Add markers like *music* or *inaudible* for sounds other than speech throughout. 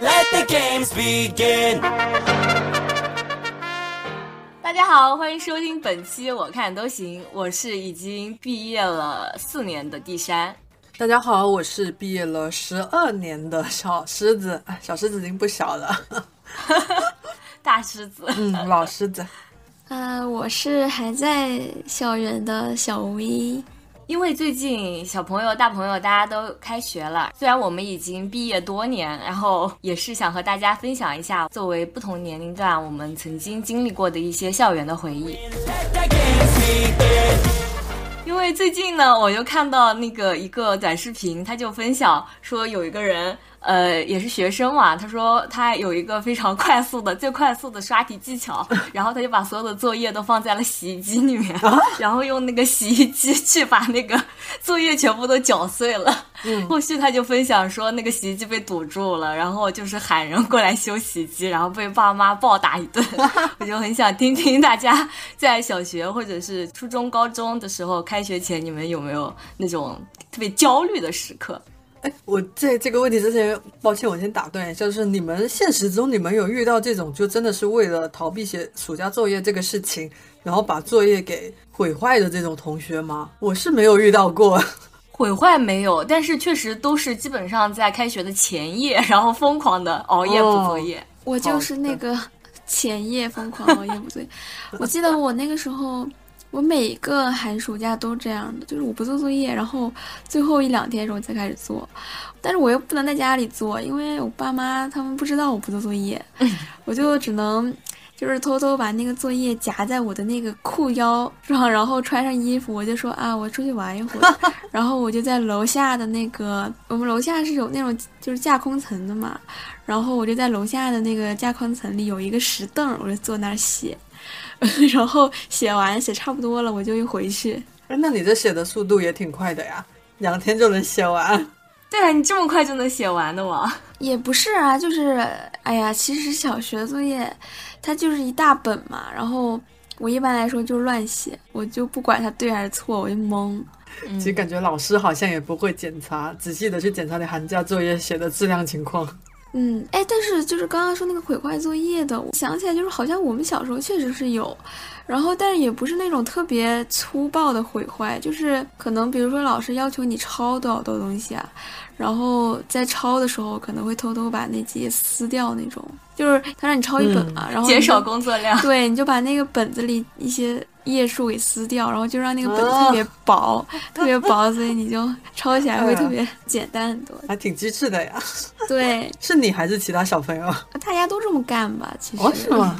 Let the games begin. 大家好，欢迎收听本期《我看都行》，我是已经毕业了四年的地山。大家好，我是毕业了十二年的小狮子，哎小狮子已经不小了，*laughs* 大狮子，*laughs* 嗯，老狮子。啊，我是还在校园的小 V。因为最近小朋友、大朋友大家都开学了，虽然我们已经毕业多年，然后也是想和大家分享一下作为不同年龄段我们曾经经历过的一些校园的回忆。因为最近呢，我又看到那个一个短视频，他就分享说有一个人，呃，也是学生嘛，他说他有一个非常 *laughs* 快速的、最快速的刷题技巧，*laughs* 然后他就把所有的作业都放在了洗衣机里面，然后用那个洗衣机去把那个 *laughs* 作业全部都搅碎了。嗯后续他就分享说，那个洗衣机被堵住了，然后就是喊人过来修洗衣机，然后被爸妈暴打一顿。我就很想听听大家在小学或者是初中、高中的时候，开学前你们有没有那种特别焦虑的时刻？哎，我在这个问题之前，抱歉，我先打断一下，就是你们现实中你们有遇到这种就真的是为了逃避写暑假作业这个事情，然后把作业给毁坏的这种同学吗？我是没有遇到过。*laughs* 毁坏没有，但是确实都是基本上在开学的前夜，然后疯狂的熬夜补作业。我就是那个前夜疯狂熬夜补作业。*laughs* 我记得我那个时候，我每个寒暑假都这样的，就是我不做作业，然后最后一两天的时候才开始做。但是我又不能在家里做，因为我爸妈他们不知道我不做作业，我就只能就是偷偷把那个作业夹在我的那个裤腰上，然后穿上衣服，我就说啊，我出去玩一会儿。*laughs* 然后我就在楼下的那个，我们楼下是有那种就是架空层的嘛，然后我就在楼下的那个架空层里有一个石凳，我就坐那儿写，*laughs* 然后写完写差不多了，我就又回去。哎，那你这写的速度也挺快的呀，两天就能写完。*laughs* 对啊，你这么快就能写完的吗？也不是啊，就是哎呀，其实小学作业它就是一大本嘛，然后我一般来说就乱写，我就不管它对还是错，我就懵。其实感觉老师好像也不会检查，仔细的去检查你寒假作业写的质量情况。嗯，哎，但是就是刚刚说那个毁坏作业的，我想起来就是好像我们小时候确实是有，然后但是也不是那种特别粗暴的毁坏，就是可能比如说老师要求你抄多少多东西啊，然后在抄的时候可能会偷偷把那几页撕掉那种，就是他让你抄一本嘛，然后减少工作量。*laughs* 对，你就把那个本子里一些页数给撕掉，然后就让那个本子特别薄，特别薄，所以你就抄起来会特别简单很多。还挺机智的呀，对，是你还是其他小朋友？大家都这么干吧？其实。哦，是吗？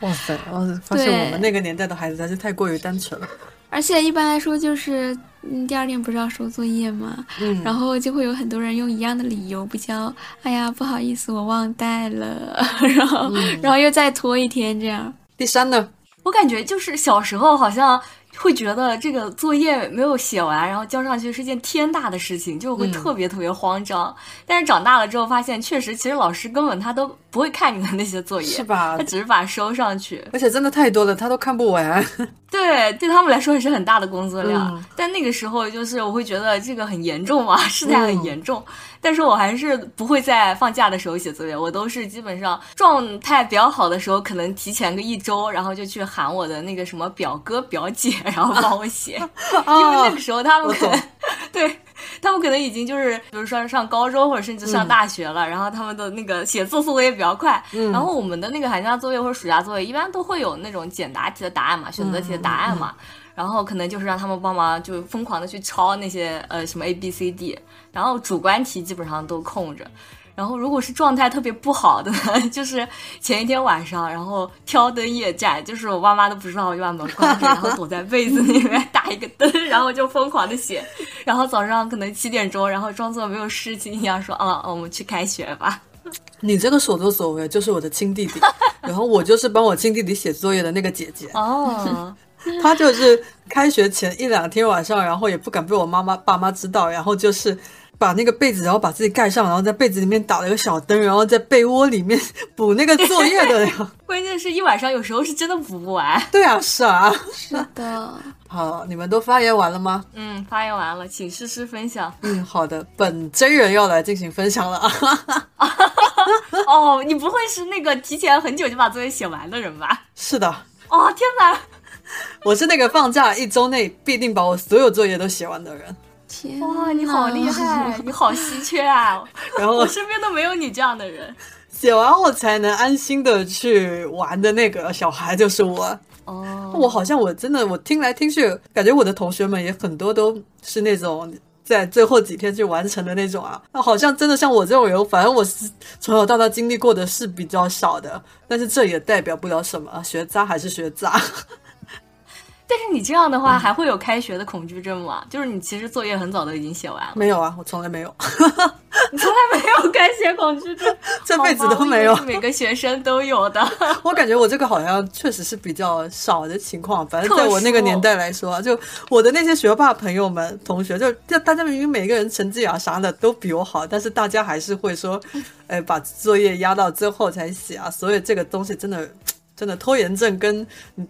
哇塞！我发现我们那个年代的孩子还是太过于单纯了。而且一般来说就是，嗯，第二天不是要收作业吗？嗯，然后就会有很多人用一样的理由不交，哎呀，不好意思，我忘带了，*laughs* 然后、然后又再拖一天这样。第三呢？我感觉就是小时候好像会觉得这个作业没有写完，然后交上去是件天大的事情，就会嗯特别特别慌张。但是长大了之后发现，确实其实老师根本他都不会看你的那些作业，是吧他只是把它收上去。而且真的太多了，他都看不完。*laughs* 对，对他们来说也是很大的工作量。嗯但那个时候就是我会觉得这个很严重嘛，*laughs* 事态很严重。但是我还是不会在放假的时候写作业，我都是基本上状态比较好的时候，可能提前个一周，然后就去喊我的那个什么表哥表姐，然后帮我写，*laughs* 因为那个时候他们可能懂对。*laughs* 他们可能已经就是，比如说上高中或者甚至上大学了，然后他们的那个写作速度也比较快。然后我们的那个寒假作业或者暑假作业，一般都会有那种简答题的答案嘛，选择题的答案嘛。然后可能就是让他们帮忙，就疯狂的去抄那些呃什么 A B C D，然后主观题基本上都空着。然后如果是状态特别不好的呢，*laughs* 就是前一天晚上，然后挑灯夜战，就是我爸妈都不知道，我就把门关着，然后躲在被子里面打一个灯，然后就疯狂的写。然后早上可能七点钟，然后装作没有事情一样说啊，我们去开学吧。你这个所作所为就是我的亲弟弟，然后我就是帮我亲弟弟写作业的那个姐姐。哦，他就是开学前一两天晚上，然后也不敢被我妈妈爸妈知道，然后就是把那个被子，然后把自己盖上，然后在被子里面打了个小灯，然后在被窝里面补那个作业的呀。*laughs* 关键是一晚上有时候是真的补不完。对啊，是啊。是的，*laughs* 好，你们都发言完了吗？嗯，发言完了，请诗诗分享。嗯，好的，本真人要来进行分享了啊。*laughs* 哦，你不会是那个提前很久就把作业写完的人吧？是的，哦，天哪！我是那个放假一周内必定把我所有作业都写完的人。天哇，你好厉害，*laughs* 你好稀缺啊！*laughs* 然后我身边都没有你这样的人。写完后才能安心的去玩的那个小孩就是我。哦，我好像我真的我听来听去，感觉我的同学们也很多都是那种在最后几天去完成的那种啊。那好像真的像我这种人，反正我是从小到大经历过的是比较少的，但是这也代表不了什么，学渣还是学渣。但是你这样的话，还会有开学的恐惧症吗？就是你其实作业很早都已经写完了，没有啊，我从来没有，你 *laughs* 从来没有开学恐惧症，*laughs* 这辈子都没有每个学生都有的。*laughs* 我感觉我这个好像确实是比较少的情况，反正在我那个年代来说啊，就我的那些学霸朋友们、同学，就就大家明明每个人成绩啊啥的都比我好，但是大家还是会说，哎，把作业压到最后才写啊，所以这个东西真的。真的拖延症跟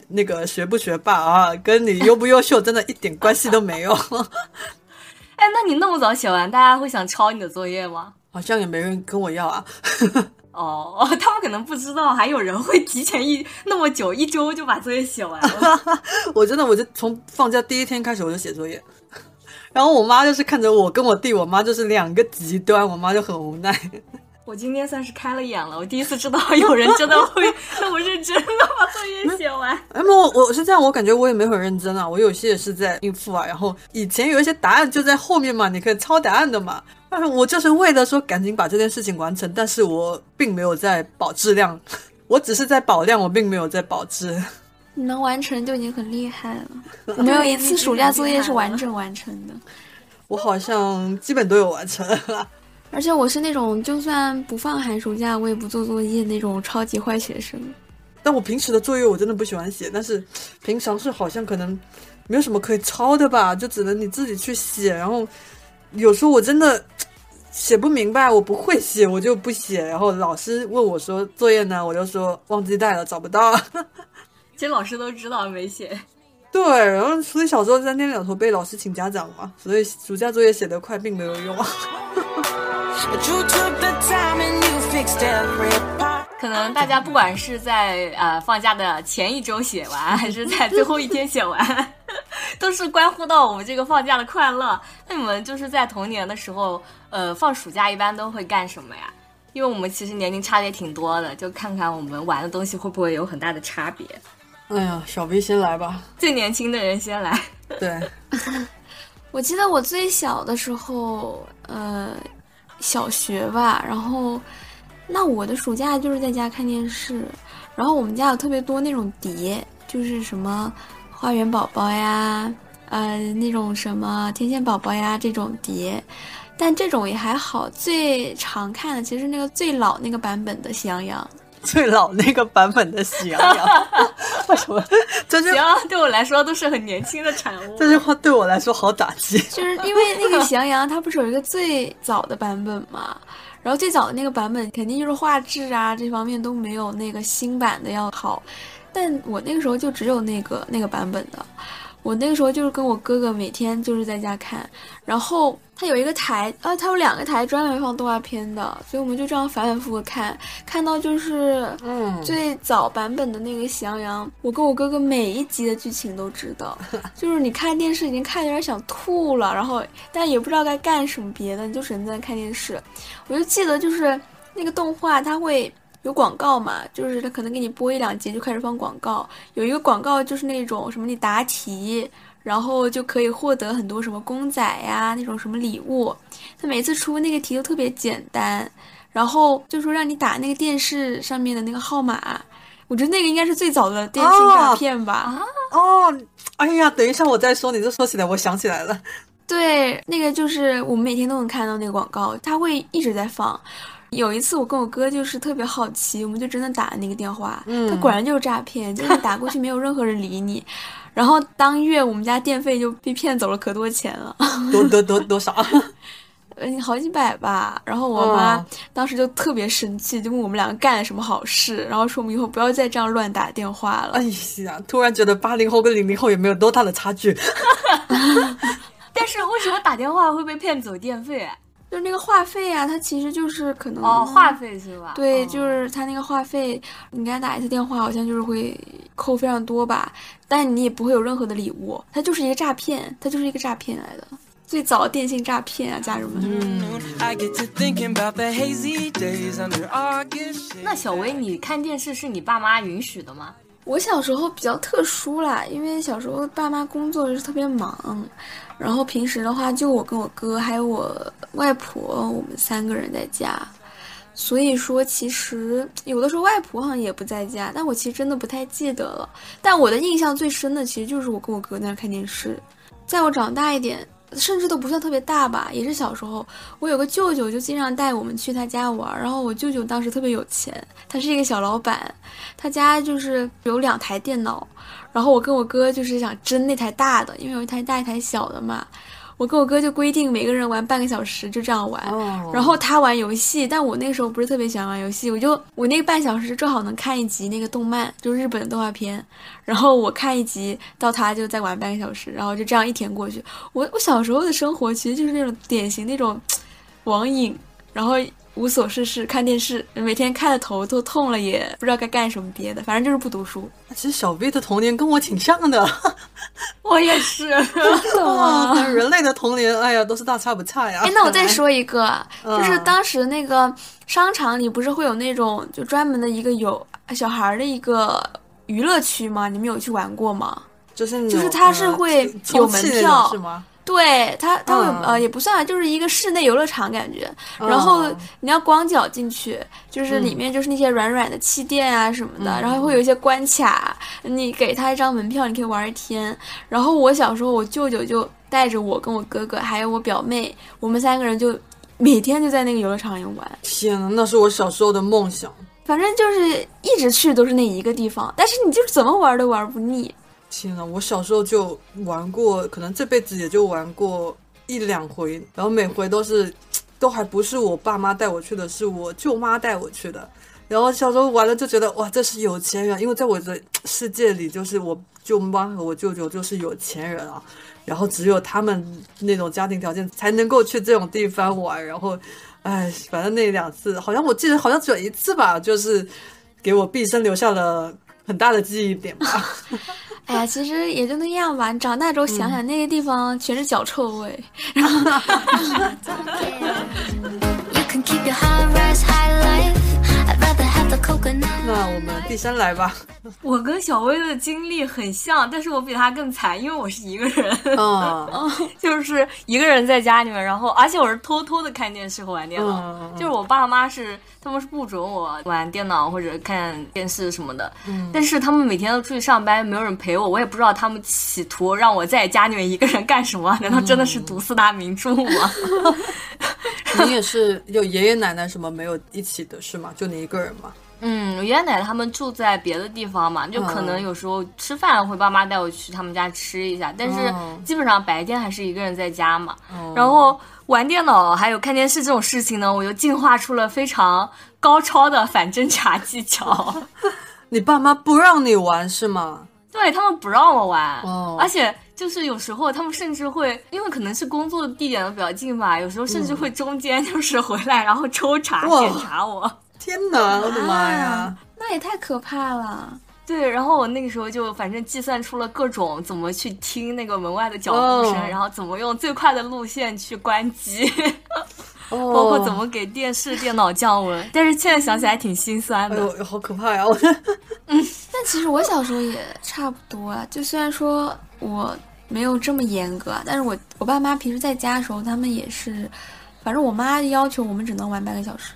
那个学不学霸啊，跟你优不优秀真的一点关系都没有，*laughs* 哎，那你那么早写完，大家会想抄你的作业吗？好像也没人跟我要啊。哦，*laughs* 他们可能不知道，还有人会提前一那么久一周就把作业写完了。*laughs* 我真的，我就从放假第一天开始我就写作业，然后我妈就是看着我跟我弟，我妈就是两个极端，我妈就很无奈。我今天算是开了眼了，我第一次知道 *laughs* 有人真的会 *laughs* 那么认真的把作业写完。哎，我我是这样，我感觉我也没很认真啊，我有些也是在应付啊。然后以前有一些答案就在后面嘛，你可以抄答案的嘛。但是我就是为了说赶紧把这件事情完成，但是我并没有在保质量，我只是在保量，我并没有在保质。你能完成就已经很厉害了。*laughs* 我没有一次暑假作业是完整完成的，我好像基本都有完成。而且我是那种就算不放寒暑假我也不做作业那种超级坏学生。但我平时的作业我真的不喜欢写，但是平常是好像可能没有什么可以抄的吧，就只能你自己去写。然后有时候我真的写不明白，我不会写，我就不写。然后老师问我说作业呢，我就说忘记带了，找不到。其实老师都知道没写。对，然后所以小时候三天两头被老师请家长嘛，所以暑假作业写得快并没有用。But you took the time and you fixed every part. 可能大家不管是在呃放假的前一周写完，还是在最后一天写完，*laughs* 都是关乎到我们这个放假的快乐。那你们就是在童年的时候，呃，放暑假一般都会干什么呀？因为我们其实年龄差的也挺多的，就看看我们玩的东西会不会有很大的差别。哎呀，小 V 先来吧。最年轻的人先来。*laughs* 对，我记得我最小的时候，呃，小学吧，然后那我的暑假就是在家看电视，然后我们家有特别多那种碟，就是什么花园宝宝呀，呃，那种什么天线宝宝呀这种碟。但这种也还好，最常看的其实那个最老那个版本的《喜羊羊》。*laughs* 最老那个版本的喜羊羊，*laughs* 为什么这句行，对我来说都是很年轻的产物。这句话对我来说好打击？就是因为那个喜羊羊，它不是有一个最早的版本嘛？然后最早的那个版本肯定就是画质啊这方面都没有那个新版的要好，但我那个时候就只有那个那个版本的。我那个时候就是跟我哥哥每天就是在家看，然后他有一个台，啊，他有两个台专门放动画片的，所以我们就这样反反复复看，看到就是嗯，最早版本的那个喜羊羊，我跟我哥哥每一集的剧情都知道，*laughs* 就是你看电视已经看有点想吐了，然后但也不知道该干什么别的，你就只能在那看电视。我就记得就是那个动画它会有广告嘛，就是他可能给你播一两集就开始放广告，有一个广告就是那种什么你答题。然后就可以获得很多什么公仔呀，那种什么礼物。他每次出那个题都特别简单，然后就说让你打那个电视上面的那个号码。我觉得那个应该是最早的电信诈骗吧。哦，哎呀，等一下我再说，你这说起来我想起来了，对，那个就是我们每天都能看到那个广告，它会一直在放。有一次我跟我哥就是特别好奇，我们就真的打那个电话，嗯他果然就是诈骗，就是打过去没有任何人理你，*laughs* 然后当月我们家电费就被骗走了可多钱了，多多多多少？嗯，*laughs* 好几百吧。然后我妈哦当时就特别生气，就问我们两个干了什么好事，然后说我们以后不要再这样乱打电话了。哎呀，突然觉得八零后跟零零后也没有多大的差距。*laughs* 但是为什么打电话会被骗走电费？就是那个话费啊，它其实就是可能哦，话费是吧？对，哦就是它那个话费，你给他打一次电话，好像就是会扣非常多吧，但你也不会有任何的礼物，它就是一个诈骗，它就是一个诈骗来的。最早电信诈骗啊，家人们。I get to thinking about the hazy days under August. shade. 那小薇，你看电视是你爸妈允许的吗？我小时候比较特殊啦，因为小时候爸妈工作是特别忙，然后平时的话就我跟我哥还有我外婆，我们三个人在家。所以说，其实有的时候外婆好像也不在家，但我其实真的不太记得了。但我的印象最深的，其实就是我跟我哥在那看电视。在我长大一点，甚至都不算特别大吧，也是小时候，我有个舅舅就经常带我们去他家玩。然后我舅舅当时特别有钱，他是一个小老板，他家就是有两台电脑。然后我跟我哥就是想争那台大的，因为有一台大一台小的嘛。我跟我哥就规定每个人玩半个小时，就这样玩。哦然后他玩游戏，但我那个时候不是特别喜欢玩游戏，我就我那个半小时正好能看一集那个动漫，就日本的动画片，然后我看一集，到他就再玩半个小时，然后就这样一天过去。我我小时候的生活其实就是那种典型那种网瘾，然后无所事事看电视，每天看的头都痛了，也不知道该干什么别的，反正就是不读书。其实小 V 的童年跟我挺像的，*laughs* 我也是。懂啊，吗？人类的童年，哎呀，都是大差不差呀。哎，那我再说一个，就是嗯当时那个商场里不是会有那种就专门的一个有小孩的一个娱乐区吗？你们有去玩过吗？就是就是它是呃会有门票是吗？对它，它会、嗯呃也不算，就是一个室内游乐场感觉。然后嗯你要光脚进去，就是里面就是那些软软的气垫啊什么的，然后会有一些关卡，你给他一张门票，你可以玩一天。然后我小时候，我舅舅就带着我跟我哥哥还有我表妹，我们三个人就每天就在那个游乐场里玩。天呐，那是我小时候的梦想。反正就是一直去都是那一个地方，但是你就是怎么玩都玩不腻。天呐，我小时候就玩过，可能这辈子也就玩过一两回，然后每回都是，都还不是我爸妈带我去的，是我舅妈带我去的。然后小时候玩了就觉得哇，这是有钱人，因为在我的世界里，就是我舅妈和我舅舅就是有钱人啊，然后只有他们那种家庭条件才能够去这种地方玩。然后，哎，反正那两次，好像我记得好像只有一次吧，就是给我毕生留下了很大的记忆点吧。*laughs* 哎呀，其实也就那样吧。你长大之后想想，那个地方全是脚臭味。*laughs* *laughs* You can 那我们第三来吧。*laughs* 我跟小薇的经历很像，但是我比她更惨，因为我是一个人，嗯，*laughs* 就是一个人在家里面，然后而且我是偷偷的看电视和玩电脑，就是我爸妈是他们是不准我玩电脑或者看电视什么的，嗯但是他们每天都出去上班，没有人陪我，我也不知道他们企图让我在家里面一个人干什么，*laughs* 难道真的是读四大名著吗？你也是有爷爷奶奶什么没有一起的是吗？就你一个人吗？嗯，我爷爷奶奶他们住在别的地方嘛，就可能有时候吃饭会爸妈带我去他们家吃一下，但是嗯基本上白天还是一个人在家嘛。然后玩电脑还有看电视这种事情呢，我又进化出了非常高超的反侦查技巧。*laughs* 你爸妈不让你玩是吗？对他们不让我玩，哦而且就是有时候他们甚至会，因为可能是工作地点都比较近吧，有时候甚至会中间就是回来然后抽查检查我。天哪，我的妈呀啊！那也太可怕了。对，然后我那个时候就反正计算出了各种怎么去听那个门外的脚步声，哦然后怎么用最快的路线去关机，哦，*laughs* 包括怎么给电视、电脑降温。但是现在想起来挺心酸的。哎呦，好可怕呀！我嗯 *laughs* 但其实我小时候也差不多啊，就虽然说我没有这么严格啊，但是我我爸妈平时在家的时候，他们也是，反正我妈要求我们只能玩半个小时，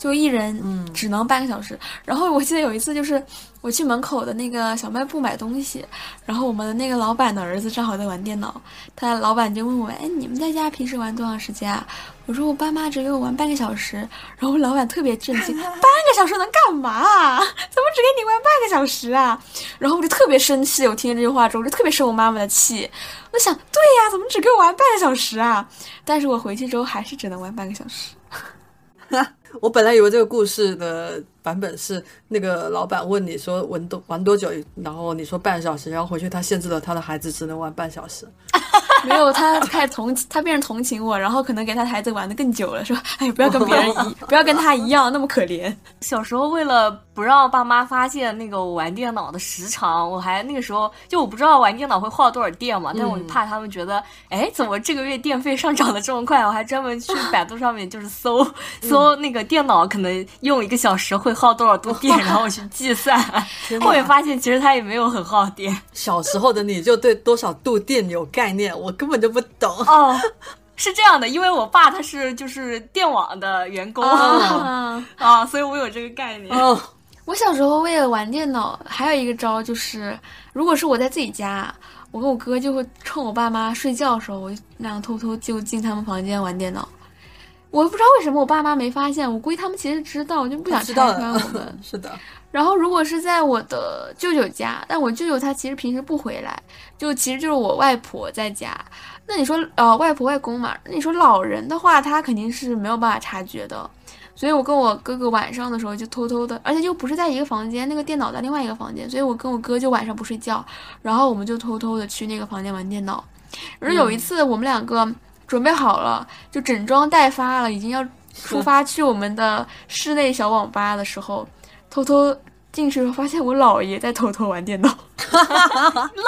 就一人只能半个小时。然后我记得有一次就是我去门口的那个小卖部买东西，然后我们的那个老板的儿子正好在玩电脑，他老板就问我，哎，你们在家平时玩多长时间啊？我说我爸妈只给我玩半个小时，然后老板特别震惊，*laughs* 半个小时能干嘛啊？怎么只给你玩半个小时啊？然后我就特别生气，我听见这句话之后，我就特别生我妈妈的气。我想，对呀，怎么只给我玩半个小时啊？但是我回去之后还是只能玩半个小时。*laughs* 我本来以为这个故事的版本是那个老板问你说玩多玩多久，然后你说半小时，然后回去他限制了他的孩子只能玩半小时。*laughs* 没有，他开始同他变成同情我，然后可能给他孩子玩的更久了，说哎，不要跟别人一，*laughs* 不要跟他一样那么可怜。小时候为了不让爸妈发现那个我玩电脑的时长，我还那个时候就我不知道玩电脑会耗多少电嘛，但我就怕他们觉得，哎，怎么这个月电费上涨的这么快？我还专门去百度上面就是搜搜那个电脑可能用一个小时会耗多少度 *laughs* 电，然后我去计算，后面发现其实它也没有很耗电。小时候的你就对多少度电有概念，我根本就不懂。哦，是这样的，因为我爸他是就是电网的员工啊，*laughs* 啊，所以我有这个概念。哦，我小时候为了玩电脑，还有一个招就是，如果是我在自己家，我跟我哥就会趁我爸妈睡觉的时候，我就那样偷偷就进他们房间玩电脑。我不知道为什么我爸妈没发现，我估计他们其实知道，我就不想拆知道穿我们。*laughs* 是的，然后如果是在我的舅舅家，但我舅舅他其实平时不回来，就其实就是我外婆在家。那你说呃外婆外公嘛，那你说老人的话，他肯定是没有办法察觉的。所以我跟我哥哥晚上的时候就偷偷的，而且又不是在一个房间，那个电脑在另外一个房间，所以我跟我哥就晚上不睡觉，然后我们就偷偷的去那个房间玩电脑。而有一次我们两个准备好了，就整装待发了，已经要 *laughs* 出发去我们的室内小网吧的时候，偷偷进去发现我姥爷在偷偷玩电脑，*laughs*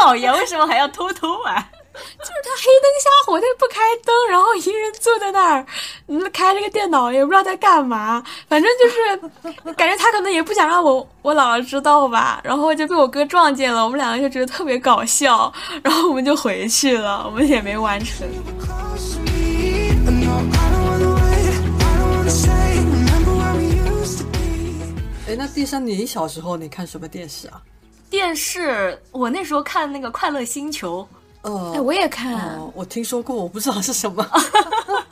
姥爷为什么还要偷偷玩？*laughs* 就是他黑灯瞎火，他也不开灯，然后一个人坐在那儿，嗯，开了个电脑，也不知道在干嘛，反正就是感觉他可能也不想让我我姥姥知道吧，然后就被我哥撞见了，我们两个就觉得特别搞笑，然后我们就回去了，我们也没完成。哎，那第三，你小时候你看什么电视啊？电视，我那时候看那个《快乐星球》，呃，哎，我也看，哦，我听说过，我不知道是什么。*laughs*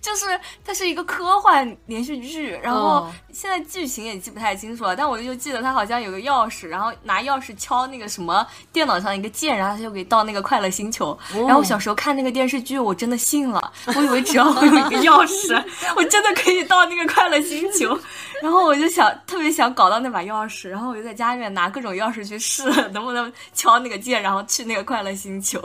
就是它是一个科幻连续剧，然后哦现在剧情也记不太清楚了，但我就记得它好像有个钥匙，然后拿钥匙敲那个什么电脑上一个键，然后他就给到那个快乐星球。然后我小时候看那个电视剧，我真的信了，我以为只要我有一个钥匙，*laughs* 我真的可以到那个快乐星球。然后我就想特别想搞到那把钥匙，然后我就在家里面拿各种钥匙去试，能不能敲那个键，然后去那个快乐星球。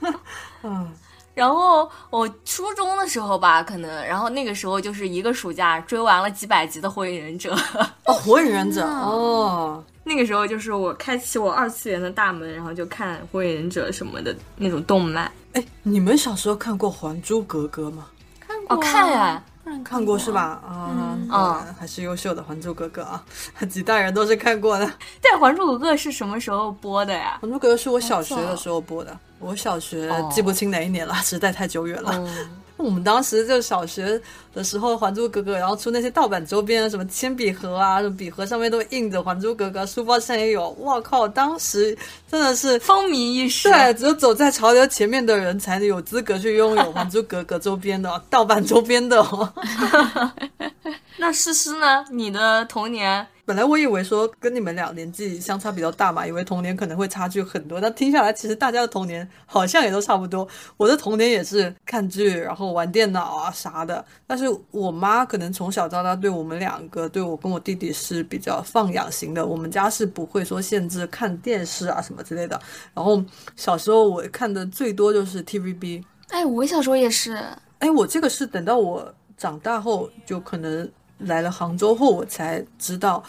*laughs* 嗯，然后我初中的时候吧，可能，然后那个时候就是一个暑假追完了几百集的《火影忍者》，*laughs* 哦，火影忍者，哦，那个时候就是我开启我二次元的大门，然后就看《火影忍者》什么的那种动漫。哎，你们小时候看过《还珠格格》吗？看过哦，看呀，当然看过是？吧？啊，嗯果然还是优秀的《还珠格格》啊，*laughs* 几代人都是看过的。《但《还珠格格》是什么时候播的呀？还珠格格》是我小学的时候播的，我小学哦记不清哪一年了，实在太久远了。嗯，*laughs* 我们当时就小学的时候，《还珠格格》，然后出那些盗版周边，什么铅笔盒啊，什么笔盒上面都印着《还珠格格》，书包上也有。哇靠！当时真的是风靡一时。对，只有走在潮流前面的人才有资格去拥有《还珠格格》周边的 *laughs* 盗版周边的哦。*laughs* 那诗诗呢？你的童年 *laughs* 本来我以为说跟你们俩年纪相差比较大嘛，以为童年可能会差距很多，但听下来其实大家的童年好像也都差不多。我的童年也是看剧，然后玩电脑啊啥的。但是我妈可能从小到大对我们两个，对我跟我弟弟是比较放养型的，我们家是不会说限制看电视啊什么之类的。然后小时候我看的最多就是 TVB，哎，我小时候也是，哎，我这个是等到我长大后，就可能来了杭州后，我才知道，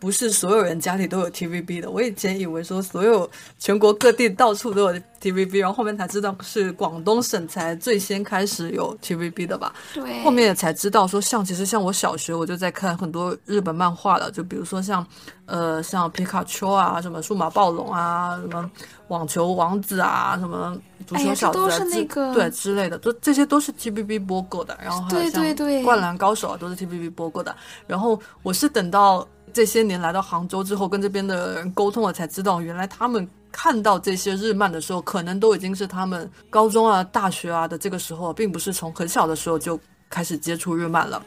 不是所有人家里都有 TVB 的。我以前以为说所有全国各地到处都有 TVB，然后后面才知道是广东省才最先开始有 TVB 的吧。对，后面也才知道说像，其实像我小学我就在看很多日本漫画了，就比如说像，呃，像皮卡丘啊，什么数码暴龙啊，什么网球王子啊，什么足球小子啊，这都是那个对之类的，都这些都是 TVB 播过的。然后还有对像对对灌篮高手啊，都是 TVB 播过的。然后我是等到这些年来到杭州之后，跟这边的人沟通了，才知道原来他们。看到这些日漫的时候，可能都已经是他们高中啊、大学啊的这个时候，并不是从很小的时候就开始接触日漫了。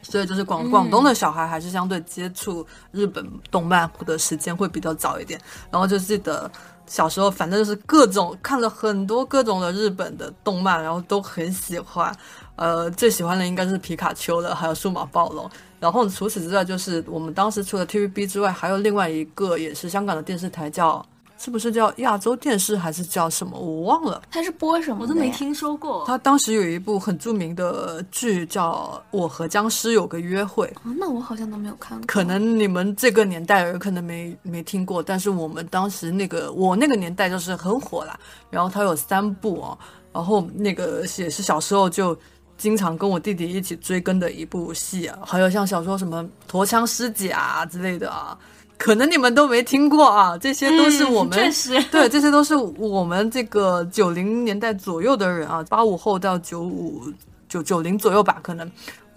所以就是广广东的小孩还是相对接触日本动漫的时间会比较早一点。然后就记得小时候，反正就是各种看了很多各种的日本的动漫，然后都很喜欢。呃，最喜欢的应该是皮卡丘了，还有数码暴龙。然后除此之外，就是我们当时除了 TVB 之外，还有另外一个也是香港的电视台叫是不是叫亚洲电视还是叫什么？我忘了。它是播什么？我都没。听说过。它当时有一部很著名的剧叫《我和僵尸有个约会》，哦，那我好像都没有看过。可能你们这个年代人可能没没听过，但是我们当时那个我那个年代就是很火啦。然后它有三部哦，然后那个也是小时候就经常跟我弟弟一起追更的一部戏啊，还有像小说什么《陀枪师姐》啊之类的啊，可能你们都没听过啊，这些都是我们、嗯确实 *laughs* 对，这些都是我们这个九零年代左右的人啊，八五后到九五九九零左右吧，可能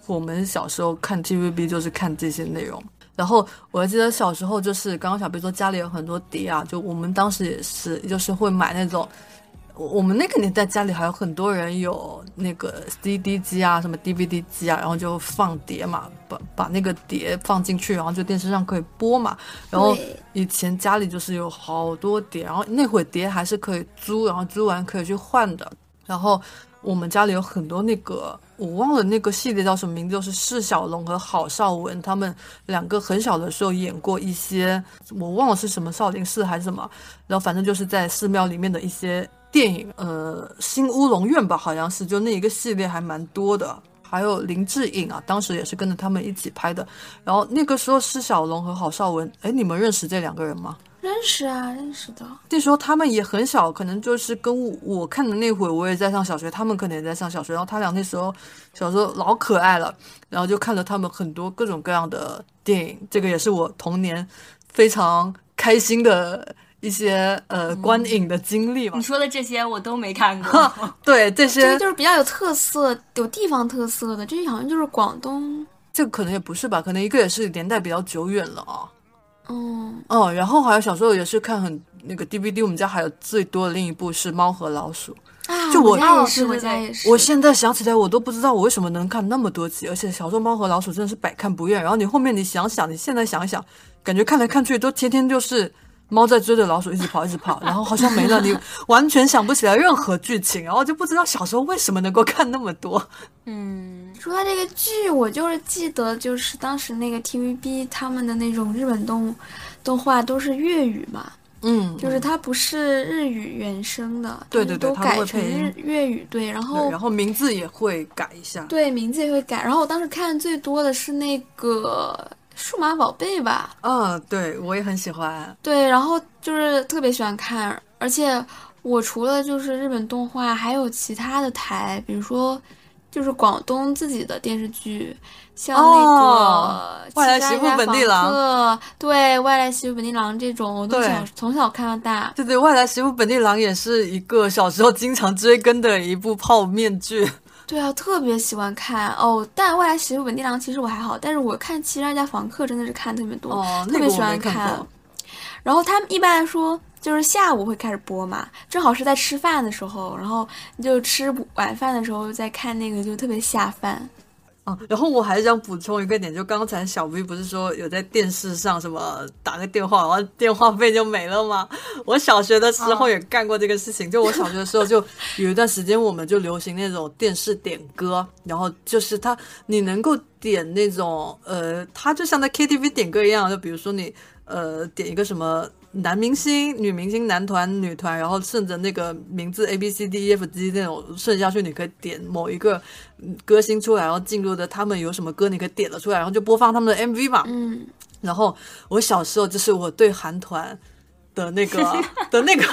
我们小时候看 TVB 就是看这些内容。然后我还记得小时候就是刚刚小贝说家里有很多碟啊，就我们当时也是，就是会买那种。我我们那个年代家里还有很多人有那个 CD 机啊，什么 DVD 机啊，然后就放碟嘛，把把那个碟放进去，然后就电视上可以播嘛。然后以前家里就是有好多碟，然后那会碟还是可以租，然后租完可以去换的。然后我们家里有很多那个，我忘了那个系列叫什么名字，就是释小龙和郝邵文他们两个很小的时候演过一些，我忘了是什么少林寺还是什么，然后反正就是在寺庙里面的一些电影，呃，新乌龙院吧，好像是，就那一个系列还蛮多的。还有林志颖啊，当时也是跟着他们一起拍的。然后那个时候施小龙和郝邵文，哎，你们认识这两个人吗？认识啊，认识的。那时候他们也很小，可能就是跟我我看的那会，我也在上小学，他们可能也在上小学。然后他俩那时候小时候老可爱了，然后就看了他们很多各种各样的电影，这个也是我童年非常开心的一些呃观影的经历嘛你。说的这些我都没看过。对这这些个，就是比较有特色、有地方特色的，这好像就是广东。这个可能也不是吧，可能一个也是年代比较久远了啊。嗯，哦，然后还有小时候也是看很那个 DVD，我们家还有最多的另一部是《猫和老鼠》。啊，就我我家也是，我家也是。我现在想起来，我都不知道我为什么能看那么多集，而且小时候《猫和老鼠》真的是百看不厌。然后你后面你想想，你现在想一想，感觉看来看去都天天就是猫在追着老鼠一直跑，一直跑，然后好像没了，你 *laughs* 完全想不起来任何剧情，然后就不知道小时候为什么能够看那么多。嗯，说到这个剧，我就是记得，就是当时那个 TVB 他们的那种日本动动画都是粤语嘛，嗯，就是它不是日语原声的，对对对都改成日粤语，对，然后然后名字也会改一下。对名字也会改，然后我当时看最多的是那个数码宝贝吧，嗯，对我也很喜欢。对，然后就是特别喜欢看，而且我除了就是日本动画，还有其他的台，比如说就是广东自己的电视剧，像那哦个外来媳妇本地郎对，外来媳妇本地郎这种，我都对小从小看到大。对对，外来媳妇本地郎也是一个小时候经常追更的一部泡面剧。对啊，特别喜欢看哦。但外来媳妇本地郎其实我还好，但是我看《七十二家房客》真的是看特别多，特别喜欢没看过。然后他们一般来说就是下午会开始播嘛，正好是在吃饭的时候，然后你就吃晚饭的时候再看那个，就特别下饭。啊，然后我还想补充一个点，就刚才小 V 不是说有在电视上什么打个电话，然后电话费就没了吗？我小学的时候也干过这个事情。就我小学的时候，就 *laughs* 有一段时间我们就流行那种电视点歌，然后就是它你能够点那种呃，它就像在 KTV 点歌一样，就比如说你呃点一个什么。男明星、女明星、男团、女团，然后顺着那个名字 A B C D E F G 那种顺下去，你可以点某一个嗯歌星出来，然后进入的他们有什么歌，你可以点了出来，然后就播放他们的 MV 嘛。嗯，然后我小时候就是我对韩团的那个 *laughs* 的那个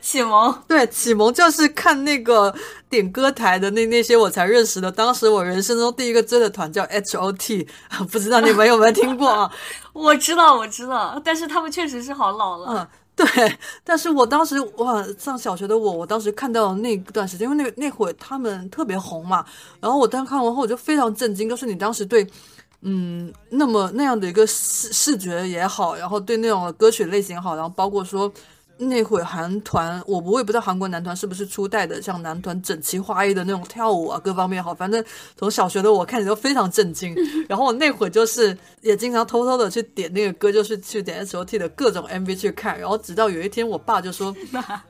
启蒙。对启蒙，就是看那个点歌台的那那些我才认识的。当时我人生中第一个追的团叫 H O T，*laughs* 不知道你们有没有听过啊？*laughs* 我知道，我知道，但是他们确实是好老了。嗯，对，但是我当时哇，上小学的我，我当时看到那段时间，因为那那会他们特别红嘛，然后我当时看完后我就非常震惊，就是你当时对。嗯，那么那样的一个视视觉也好，然后对那种歌曲类型好，然后包括说那会韩团，我我也不知道韩国男团是不是初代的，像男团整齐划一的那种跳舞啊，各方面好，反正从小学的我看着都非常震惊。*laughs* 然后我那会就是也经常偷偷的去点那个歌，就是去点 S O T 的各种 MV 去看。然后直到有一天，我爸就说，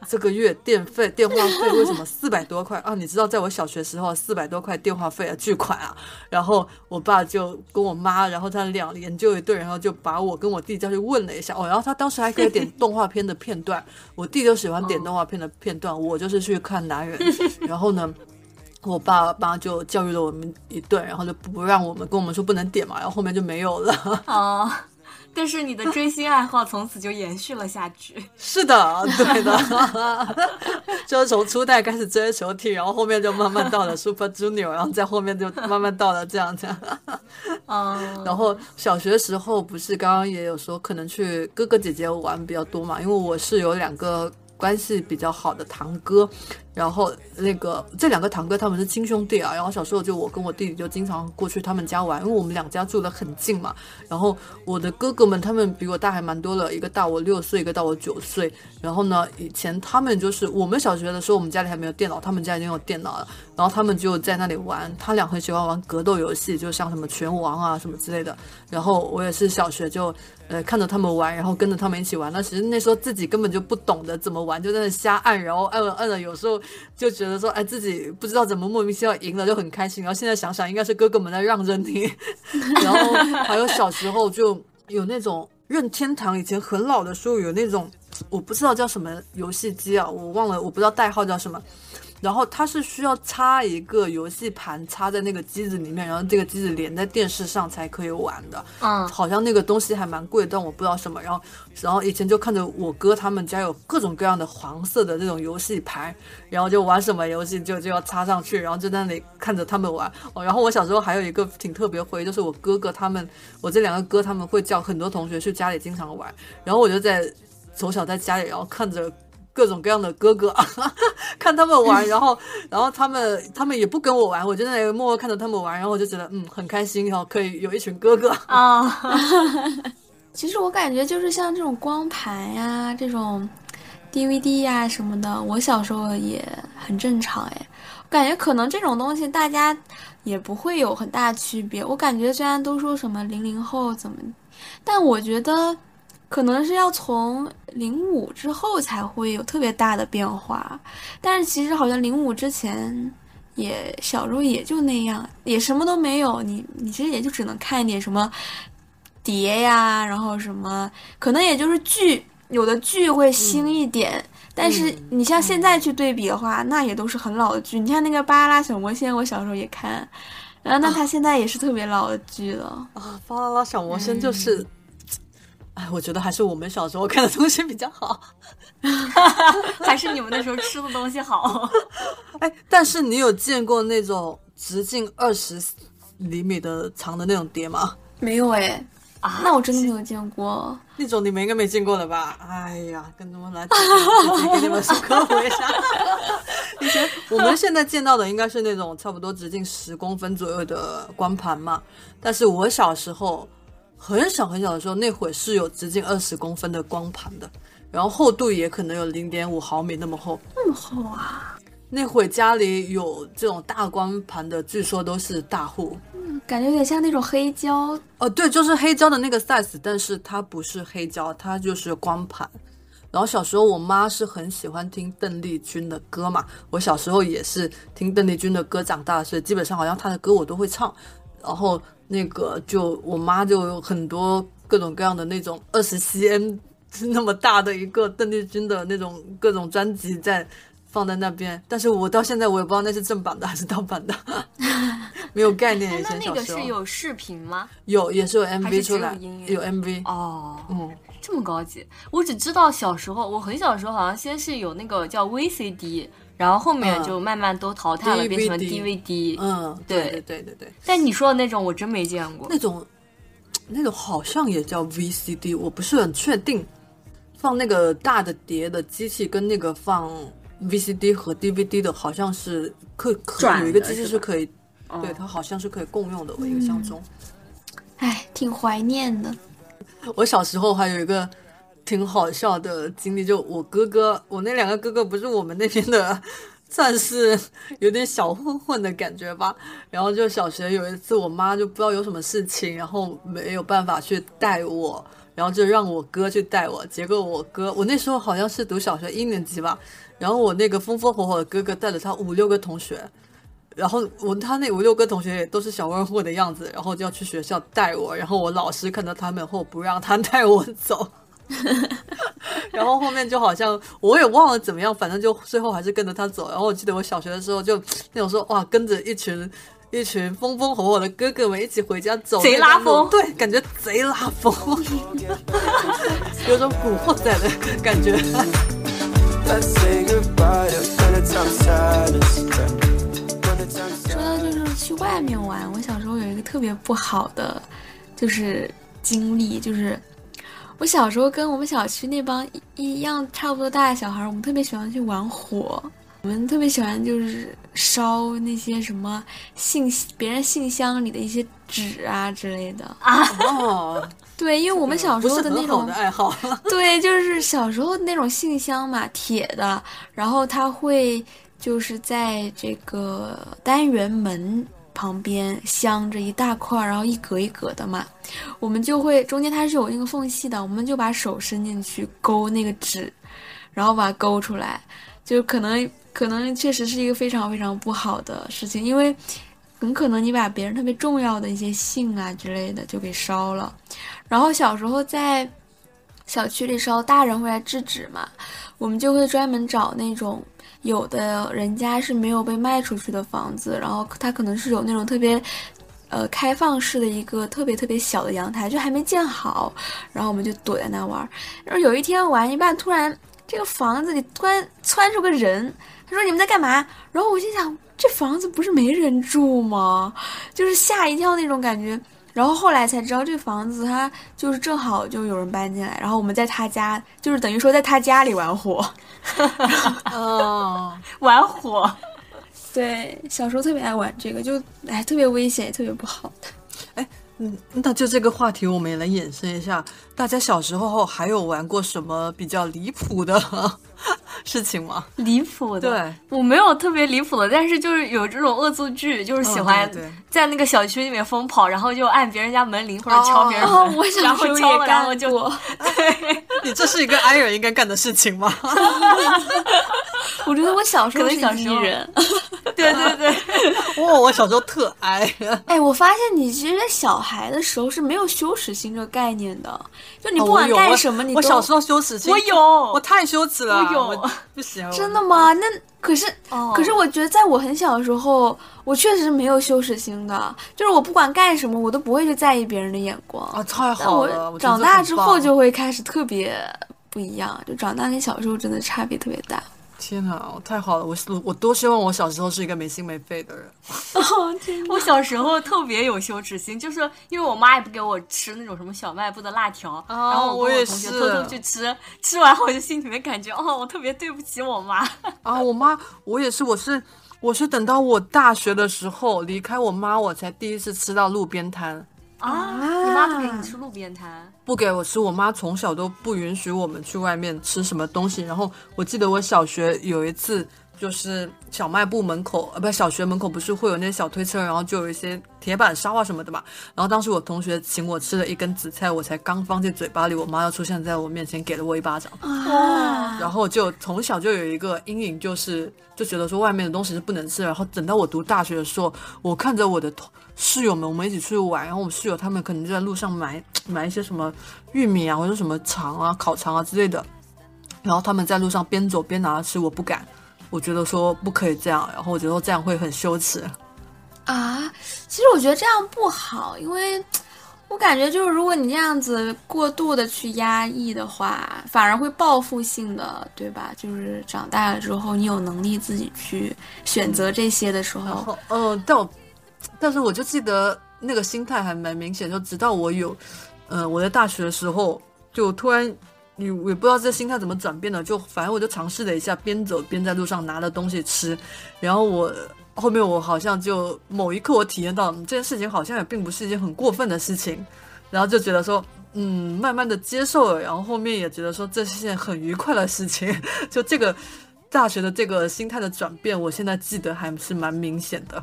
这个月电费电话费为什么四百多块啊？你知道，在我小学时候四百多块电话费啊，巨款啊。然后我爸就跟我妈，然后他俩研究一顿，然后就把我跟我弟叫去问了一下哦。然后他当时还可以点动画片的片段，我弟就喜欢点动画片的片段，我就是去看男人。*laughs* 然后呢，我爸妈就教育了我们一顿，然后就不让我们跟我们说不能点嘛，然后后面就没有了。*laughs* 哦，但是你的追星爱好从此就延续了下去。*laughs* 是的，对的，*laughs* 就是从初代开始追球体，然后后面就慢慢到了 Super Junior，然后在后面就慢慢到了这样这样。*laughs* 嗯，然后小学时候不是刚刚也有说，可能去哥哥姐姐玩比较多嘛，因为我是有两个关系比较好的堂哥，然后那个这两个堂哥他们是亲兄弟啊，然后小时候就我跟我弟弟就经常过去他们家玩，因为我们两家住得很近嘛。然后我的哥哥们他们比我大还蛮多了，一个大我六岁，一个大我九岁。然后呢，以前他们就是我们小学的时候，我们家里还没有电脑，他们家已经有电脑了。然后他们就在那里玩，他俩很喜欢玩格斗游戏，就像什么拳王啊什么之类的。然后我也是小学就呃看着他们玩，然后跟着他们一起玩。那其实那时候自己根本就不懂得怎么玩，就在那瞎按，然后按了按了，有时候就觉得说，哎，自己不知道怎么莫名其妙赢了，就很开心。然后现在想想，应该是哥哥们在让着你。*laughs* *laughs* 然后还有小时候就有那种任天堂以前很老的时候有那种我不知道叫什么游戏机啊，我忘了，我不知道代号叫什么。然后它是需要插一个游戏盘插在那个机子里面，然后这个机子连在电视上才可以玩的。嗯好像那个东西还蛮贵，但我不知道什么。然后，然后以前就看着我哥他们家有各种各样的黄色的这种游戏盘，然后就玩什么游戏就就要插上去，然后就在那里看着他们玩。哦，然后我小时候还有一个挺特别回忆，就是我哥哥他们，我这两个哥他们会叫很多同学去家里经常玩，然后我就在从小在家里，然后看着。各种各样的哥哥，*laughs* 看他们玩，然后，然后他们他们也不跟我玩，我就在那里默默看着他们玩，然后我就觉得嗯很开心，然后可以有一群哥哥。啊，*laughs* 其实我感觉就是像这种光盘呀、这种 DVD 呀什么的，我小时候也很正常哎。我感觉可能这种东西大家也不会有很大区别。我感觉虽然都说什么零零后怎么，但我觉得可能是要从零五之后才会有特别大的变化。但是其实好像零五之前。也小时候也就那样，也什么都没有。你你其实也就只能看一点什么碟呀，然后什么，可能也就是剧，有的剧会新一点。但是你像现在去对比的话，那也都是很老的剧。你像那个《巴啦啦小魔仙》，我小时候也看，然后那它现在也是特别老的剧了。啊，巴啦啦小魔仙就是，哎、我觉得还是我们小时候看的东西比较好。*laughs* 还是你们那时候吃的东西好。哎，但是你有见过那种直径二十厘米的长的那种碟吗？没有哎，啊那我真的没有见过。那种你们应该没见过的吧？哎呀，跟他们来给你们科普一下。*laughs* 以前我们现在见到的应该是那种差不多直径十公分左右的光盘嘛，但是我小时候很小很小的时候，那会儿是有直径二十公分的光盘的，然后厚度也可能有零点五毫米那么厚。那么厚啊！那会儿家里有这种大光盘的，据说都是大户。嗯感觉有点像那种黑胶。哦，对，就是黑胶的那个 size，但是它不是黑胶，它就是光盘。然后小时候我妈是很喜欢听邓丽君的歌嘛，我小时候也是听邓丽君的歌长大，所以基本上好像她的歌我都会唱。然后那个就我妈就有很多各种各样的那种二十 cm *laughs* 那么大的一个邓丽君的那种各种专辑在放在那边，但是我到现在我也不知道那是正版的还是盗版的，*laughs* 没有概念。那那个前小时候是有视频吗？有也是有 MV 出来，有 MV。哦，嗯，这么高级，我只知道小时候，我很小时候好像先是有那个叫 VCD，然后后面嗯就慢慢都淘汰了，变成了 DVD。嗯，对对对对对，但你说的那种我真没见过。那种那种好像也叫 VCD，我不是很确定。放那个大的碟的机器跟那个放 VCD 和 DVD 的，好像是可可转有一个机器是可以，哦对，它好像是可以共用的。我印象中，哎，挺怀念的。*laughs* 我小时候还有一个挺好笑的经历，就我哥哥，我那两个哥哥不是我们那边的，算是有点小混混的感觉吧。然后就小学有一次，我妈就不知道有什么事情，然后没有办法去带我，然后就让我哥去带我。结果我哥，我那时候好像是读小学一年级吧，然后我那个风风火火的哥哥带着他五六个同学。然后我他那五六个同学也都是小混混的样子，然后就要去学校带我，然后我老师看到他们后不让他 *laughs* 带我走，*laughs* 然后后面就好像我也忘了怎么样，反正就最后还是跟着他走。然后我记得我小学的时候就那种说哇，跟着一群一群风风火火的哥哥们一起回家走，贼拉风。对，感觉贼拉风，*laughs* 有种古惑仔的感觉。说到就是去外面玩，我小时候有一个特别不好的，就是经历，就是我小时候跟我们小区那帮一一样差不多大的小孩儿，我们特别喜欢去玩火，我们特别喜欢就是烧那些什么信别人信箱里的一些纸啊之类的。哦，对，因为我们小时候的那种的爱好。对，就是小时候那种信箱嘛，铁的，然后它会就是在这个单元门旁边镶着一大块，然后一格一格的嘛，我们就会中间它是有那个缝隙的，我们就把手伸进去勾那个纸，然后把它勾出来，就可能可能确实是一个非常非常不好的事情，因为很可能你把别人特别重要的一些信啊之类的就给烧了。然后小时候在小区里烧，大人会来制止嘛，我们就会专门找那种有的人家是没有被卖出去的房子，然后它可能是有那种特别。呃，开放式的一个特别特别小的阳台，就还没建好，然后我们就躲在那玩。然后有一天玩一半，突然这个房子里突然窜出个人，他说：“你们在干嘛？”然后我心想，这房子不是没人住吗？就是吓一跳那种感觉。然后后来才知道，这房子它就是正好就有人搬进来，然后我们在他家，就是等于说在他家里玩火。*laughs* 哦，玩火，对，小时候特别爱玩这个，就哎特别危险，也特别不好。哎嗯，那就这个话题，我们也来延伸一下。大家小时候还有玩过什么比较离谱的 *laughs* 事情吗？离谱的。对，我没有特别离谱的，但是就是有这种恶作剧，就是喜欢在那个小区里面疯跑，然后就按别人家门铃或者敲别人门，哦，我小然后时候敲了，也然后就干过。*laughs* 你这是一个 i 人应该干的事情吗？*laughs* 我觉得我小时候可能是小时候艺人。对对对，哇，我小时候特哀。哎，我发现你其实，在小孩的时候是没有羞耻心这个概念的，就你哦不管干什么，你都我小时候羞耻心，我有我太羞耻了，我有我不行，真的吗？那可是，哦可是我觉得在我很小的时候，我确实没有羞耻心的，就是我不管干什么，我都不会去在意别人的眼光。啊，太好了！我长大之后就会开始特别不一样，就长大跟小时候真的差别特别大。天哪，太好了！我我多希望我小时候是一个没心没肺的人。哦，天我小时候特别有羞耻心，就是因为我妈也不给我吃那种什么小卖部的辣条，然后我我也跟我同学是偷偷去吃，吃完后我就心里面感觉哦，我特别对不起我妈。*laughs* 啊，我妈，我也是，我是我是等到我大学的时候离开我妈，我才第一次吃到路边摊。啊，你妈不给你吃路边摊？不给我吃，我妈从小都不允许我们去外面吃什么东西。然后我记得我小学有一次，就是小卖部门口，呃，不，小学门口不是会有那些小推车，然后就有一些铁板烧啊什么的嘛。然后当时我同学请我吃了一根紫菜，我才刚放进嘴巴里，我妈就出现在我面前，给了我一巴掌。啊！然后就从小就有一个阴影，就是就觉得说外面的东西是不能吃。然后等到我读大学的时候，我看着我的同室友们，我们一起出去玩，然后我们室友他们可能就在路上买买一些什么玉米啊，或者什么肠啊、烤肠啊之类的，然后他们在路上边走边拿着吃，我不敢。我觉得说不可以这样，然后我觉得这样会很羞耻。啊，其实我觉得这样不好，因为我感觉就是如果你这样子过度的去压抑的话，反而会报复性的，对吧？就是长大了之后，你有能力自己去选择这些的时候，嗯、但我，但是我就记得那个心态还蛮明显，就直到我有，呃，我在大学的时候，就突然，你我也不知道这心态怎么转变的，就反正我就尝试了一下，边走边在路上拿了东西吃，然后我后面我好像就某一刻我体验到这件事情好像也并不是一件很过分的事情，然后就觉得说。嗯，慢慢的接受了，然后后面也觉得说这是件很愉快的事情。*laughs* 就这个大学的这个心态的转变，我现在记得还是蛮明显的。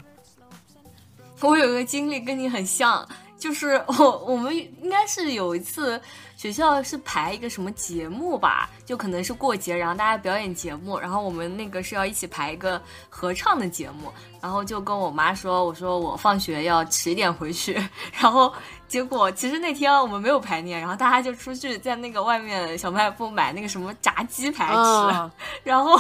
我有一个经历跟你很像，就是我我们应该是有一次学校是排一个什么节目吧，就可能是过节，然后大家表演节目，然后我们那个是要一起排一个合唱的节目，然后就跟我妈说，我说我放学要迟一点回去，然后结果其实那天我们没有排练，然后大家就出去在那个外面小卖部买那个什么炸鸡排吃，啊 *laughs* 然后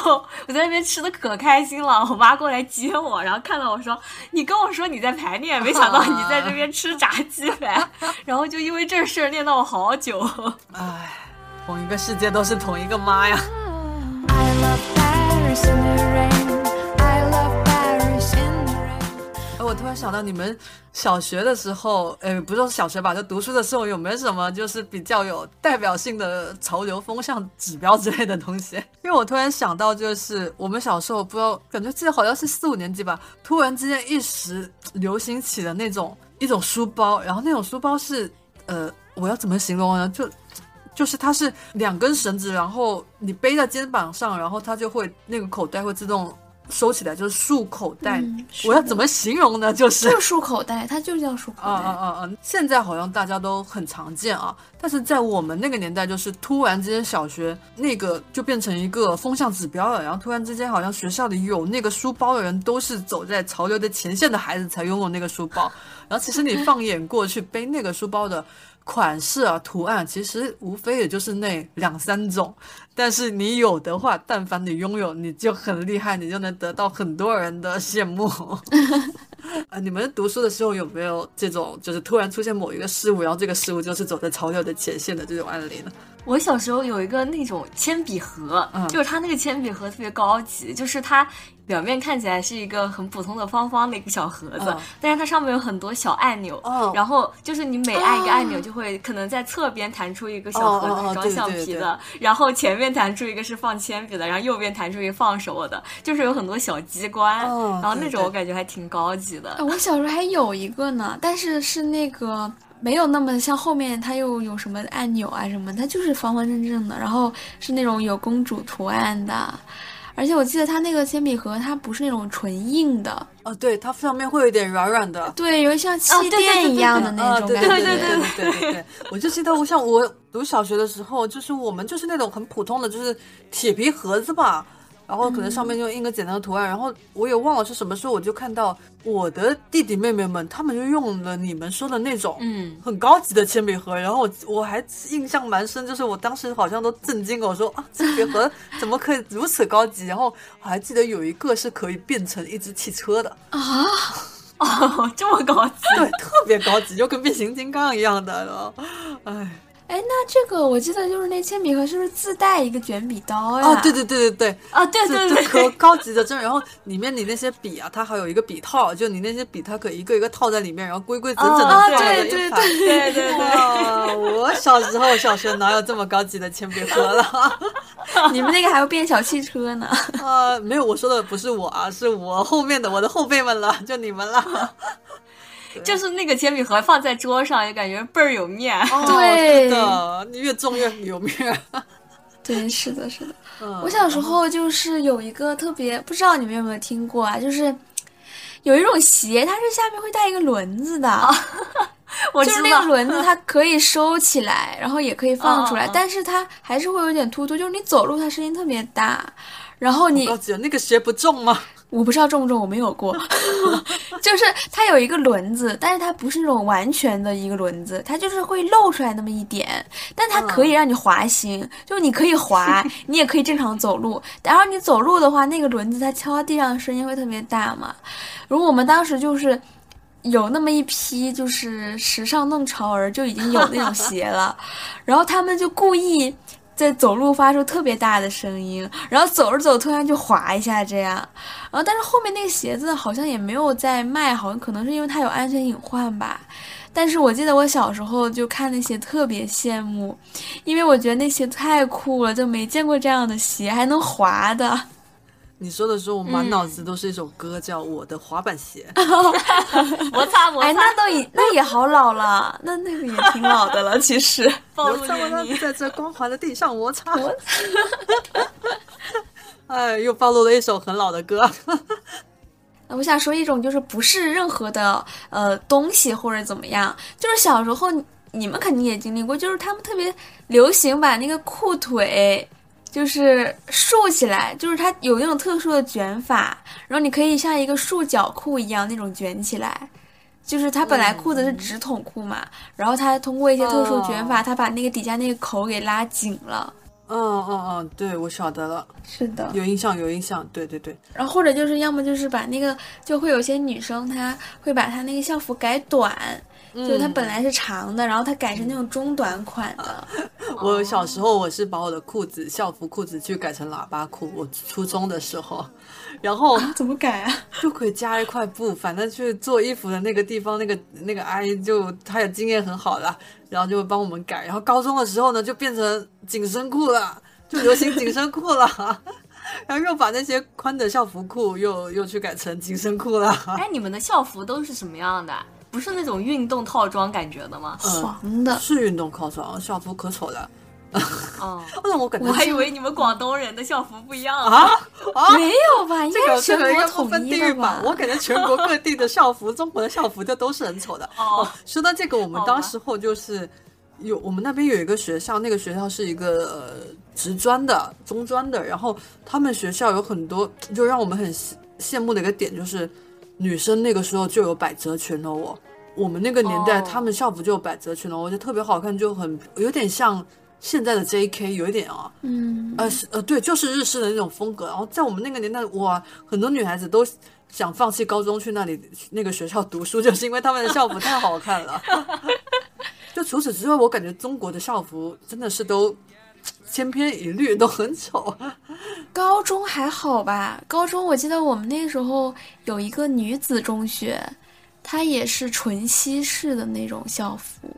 我在那边吃的可开心了，我妈过来接我，然后看到我说：“你跟我说你在排练，没想到你在这边吃炸鸡排。*laughs* ”然后就因为这事儿念叨我好久。唉，同一个世界都是同一个妈呀。I love Paris in the rain. 我突然想到，你们小学的时候，呃，不是说小学吧，就读书的时候，有没有什么就是比较有代表性的潮流风向指标之类的东西？*laughs* 因为我突然想到，就是我们小时候不知道，感觉记得好像是四五年级吧，突然之间一时流行起的那种一种书包，然后那种书包是，呃，我要怎么形容呢？就就是它是两根绳子，然后你背在肩膀上，然后它就会那个口袋会自动收起来，就是束口袋。嗯我要怎么形容呢？就是就是束口袋，它就叫束口啊啊袋。啊啊！现在好像大家都很常见啊，但是在我们那个年代，就是突然之间小学那个就变成一个风向指标了，然后突然之间好像学校里有那个书包的人都是走在潮流的前线的孩子才拥有那个书包，然后其实你放眼过去，背那个书包的。款式啊，图案其实无非也就是那两三种，但是你有的话，但凡你拥有，你就很厉害，你就能得到很多人的羡慕。啊，*laughs* 你们读书的时候有没有这种，就是突然出现某一个事物，然后这个事物就是走在潮流的前线的这种案例呢？我小时候有一个那种铅笔盒，嗯就是它那个铅笔盒特别高级，就是它表面看起来是一个很普通的方方的一个小盒子，嗯但是它上面有很多小按钮，哦然后就是你每按一个按钮，就会可能在侧边弹出一个小盒子装橡皮的，然后前面弹出一个是放铅笔的，然后右边弹出一个放手的，就是有很多小机关，哦然后那种我感觉还挺高级的啊，。我小时候还有一个呢，但是是那个没有那么像后面它又有什么按钮啊什么，它就是方方正正的，然后是那种有公主图案的，而且我记得它那个铅笔盒它不是那种纯硬的，哦，对，它上面会有点软软的。对，有点像气垫一样的那种感觉。对对对对对对，我就记得，我像我读小学的时候，就是我们就是那种很普通的，就是铁皮盒子吧，然后可能上面就印个简单的图案，然后我也忘了是什么时候，我就看到我的弟弟妹妹们，他们就用了你们说的那种，嗯，很高级的铅笔盒，然后我我还印象蛮深，就是我当时好像都震惊了，我说啊，铅笔盒怎么可以如此高级？然后我还记得有一个是可以变成一只汽车的啊，哦，这么高级。对，特别高级，就跟变形金刚一样的，然后，哎，哎，那这个我记得就是那铅笔盒是不是自带一个卷笔刀呀？哦，对对对对对。啊，对对对可高级的真，然后里面你那些笔啊，它还有一个笔套，就你那些笔，它可以一个一个套在里面，然后规规整整的啊放在对对一排。对对对，哇，我小时候小学哪有这么高级的铅笔盒了？*laughs* 你们那个还会变小汽车呢。啊，没有，我说的不是我啊，是我后面的我的后辈们了，就你们了。就是那个铅笔盒放在桌上，就感觉倍儿有面。哦 *laughs* 的，你越重越有面。*laughs* 对，是的，是的。嗯我小时候就是有一个特别，不知道你们有没有听过啊？就是有一种鞋，它是下面会带一个轮子的，*laughs* 我知道就是那个轮子它可以收起来，然后也可以放出来，但是它还是会有点突突，就是你走路它声音特别大。然后你那个鞋不重吗？我不知道重不重，我没有过。*laughs* 就是它有一个轮子，但是它不是那种完全的一个轮子，它就是会露出来那么一点，但它可以让你滑行，*laughs* 就你可以滑，你也可以正常走路。然后你走路的话，那个轮子它敲到地上的声音会特别大嘛。如果我们当时就是。有那么一批就是时尚弄潮儿就已经有那种鞋了，*laughs* 然后他们就故意在走路发出特别大的声音，然后走着走突然就滑一下这样，然后但是后面那个鞋子好像也没有在卖，好像可能是因为它有安全隐患吧。但是我记得我小时候就看那些特别羡慕，因为我觉得那鞋太酷了，就没见过这样的鞋还能滑的。你说的时候，我满脑子都是一首歌，叫《我的滑板鞋》。*laughs* *laughs* 摩擦摩哎，擦，那都已那也好老了，那那个也挺老的了，其实。*laughs* 暴露我擦我年龄。在这光滑的地上摩擦。哎，又暴露了一首很老的歌。呃我想说一种就是不是任何的呃东西或者怎么样，就是小时候你你们肯定也经历过，就是他们特别流行把那个裤腿就是竖起来，就是它有那种特殊的卷法，然后你可以像一个束脚裤一样那种卷起来。就是它本来裤子是直筒裤嘛，然后它通过一些特殊卷法，它把那个底下那个口给拉紧了。嗯嗯嗯，对，我晓得了，是的，有印象，有印象。对对对，然后或者就是要么就是把那个，就会有些女生她会把她那个校服改短，就是它本来是长的，然后它改成那种中短款的。*laughs* 我小时候我是把我的裤子校服裤子去改成喇叭裤，我初中的时候，然后怎么改啊？就可以加一块布，反正去做衣服的那个地方，那个那个阿姨就她也经验很好了，然后就会帮我们改。然后高中的时候呢，就变成紧身裤了，就流行紧身裤了，*laughs* 然后又把那些宽的校服裤又又去改成紧身裤了。哎，你们的校服都是什么样的？不是那种运动套装感觉的吗？黄的，是运动套装，校服可丑了。哦，那 *laughs* 我感觉我还以为你们广东人的校服不一样啊啊，没有吧？应这个该是全国统一吧？我感觉全国各地的校服，中国的校服就都是很丑的。*laughs* 哦，说到这个，我们当时候就是有我们那边有一个学校，那个学校是一个呃职专的、中专的，然后他们学校有很多，就让我们很羡羡慕的一个点就是，女生那个时候就有百褶裙了我。我们那个年代，哦他们校服就有百褶裙了，我觉得特别好看，就很有点像现在的 J.K，有一点啊，嗯，呃是呃对，就是日式的那种风格。然后在我们那个年代，哇，很多女孩子都想放弃高中去那里那个学校读书，就是因为他们的校服太好看了。*laughs* 就除此之外，我感觉中国的校服真的是都千篇一律，都很丑。*laughs* 高中还好吧？高中我记得我们那个时候有一个女子中学，它也是纯西式的那种校服。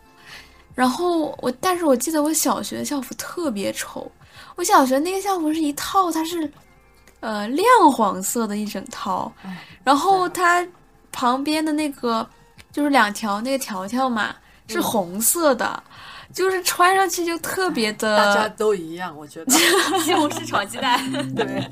然后我，但是我记得我小学的校服特别丑。我小学那个校服是一套，它是呃亮黄色的一整套，然后它旁边的那个就是两条那个条条嘛是红色的，就是穿上去就特别的。大家都一样，我觉得。*laughs* 西红柿炒鸡蛋。*laughs* *laughs* 对，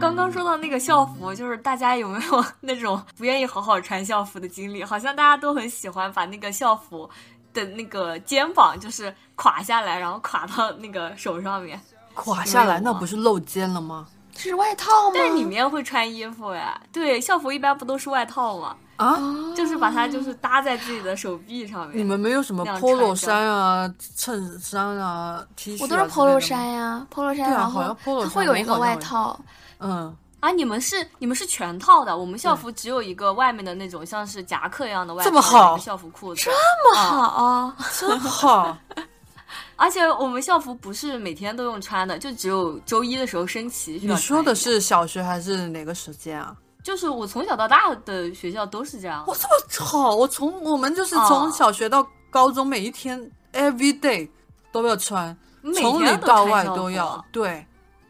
刚刚说到那个校服，就是大家有没有那种不愿意好好穿校服的经历？好像大家都很喜欢把那个校服的那个肩膀就是垮下来，然后垮到那个手上面，垮下来那不是露肩了吗？是外套吗？但里面会穿衣服呀。对，校服一般不都是外套吗？啊，就是把它就是搭在自己的手臂上面。你们没有什么 polo 衫啊、衬衫啊、T 恤啊我都是 polo 衫呀，polo 衫，然后它衫会有一个外套，嗯，啊，你们是你们是全套的，我们校服只有一个外面的那种像是夹克一样的外套，这么好校服裤子，这么好啊！真好。*laughs* 而且我们校服不是每天都用穿的，就只有周一的时候升旗你说的是小学还是哪个时间啊？就是我从小到大的学校都是这样我，。这么吵！我从我们就是从哦小学到高中，每一天 every day 都要穿，从里到外都要。对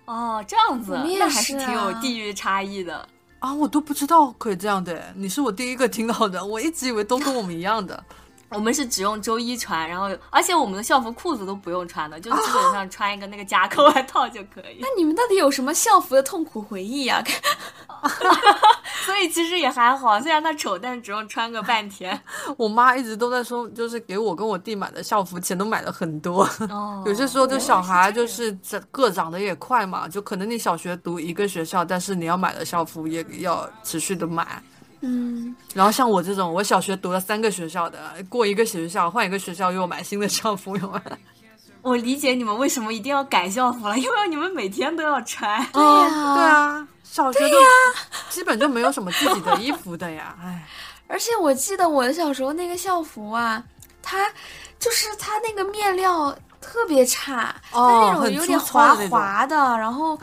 哦，这样子那还是是挺有啊地域差异的。啊，我都不知道可以这样的，你是我第一个听到的，我一直以为都跟我们一样的。我们是只用周一穿，然后而且我们的校服裤子都不用穿的，就基本上穿一个那个夹克外套就可以 *laughs* 那。你们到底有什么校服的痛苦回忆呀、*laughs* 所以其实也还好，虽然它丑，但是只用穿个半天。*laughs* 我妈一直都在说，就是给我跟我弟买的校服钱都买了很多。哦有些时候就小孩就是长个长得也快嘛，就可能你小学读一个学校，但是你要买的校服也要持续的买。嗯，然后像我这种，我小学读了三个学校的，过一个学校换一个学校又买新的校服，有吗？我理解你们为什么一定要改校服了，因为你们每天都要穿。*laughs* 对呀、对啊，小学都基本就没有什么自己的衣服的呀，哎，而且我记得我小时候那个校服啊，它就是它那个面料特别差，它那种有点滑滑的，然后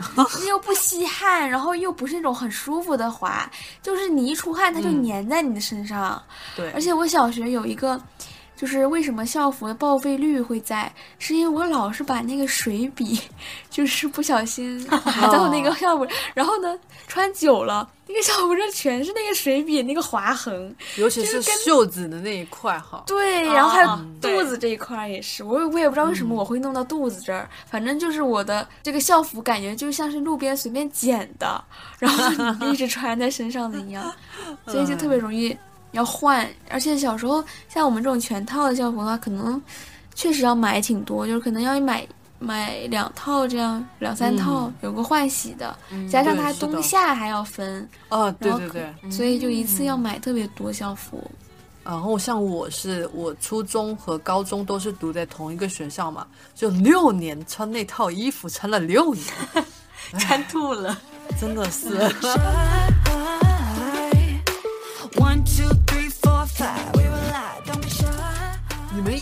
又不吸汗，*laughs* 然后又不是那种很舒服的滑，就是你一出汗它就嗯。粘在你的身上。对，而且我小学有一个就是为什么校服的报废率会在，是因为我老是把那个水笔，就是不小心 *laughs* 划到那个校服，然后呢穿久了，那个校服上全是那个水笔那个划痕。尤其是袖子的那一块哈。对，然后还有啊肚子这一块也是，我我也不知道为什么我会弄到肚子这儿，反正就是我的这个校服感觉就像是路边随便捡的，然后你一直穿在身上的一样，*laughs* 所以就特别容易要换。而且小时候像我们这种全套的校服的话，可能确实要买挺多，就是可能要买。买两套这样两三套，有个换洗的，加上它冬夏还要分，哦，对对对。所以就一次要买特别多校服。然后像我是我初中和高中都是读在同一个学校嘛，就六年穿那套衣服穿了六年，*laughs* 穿吐了。*laughs* 真的是。*laughs*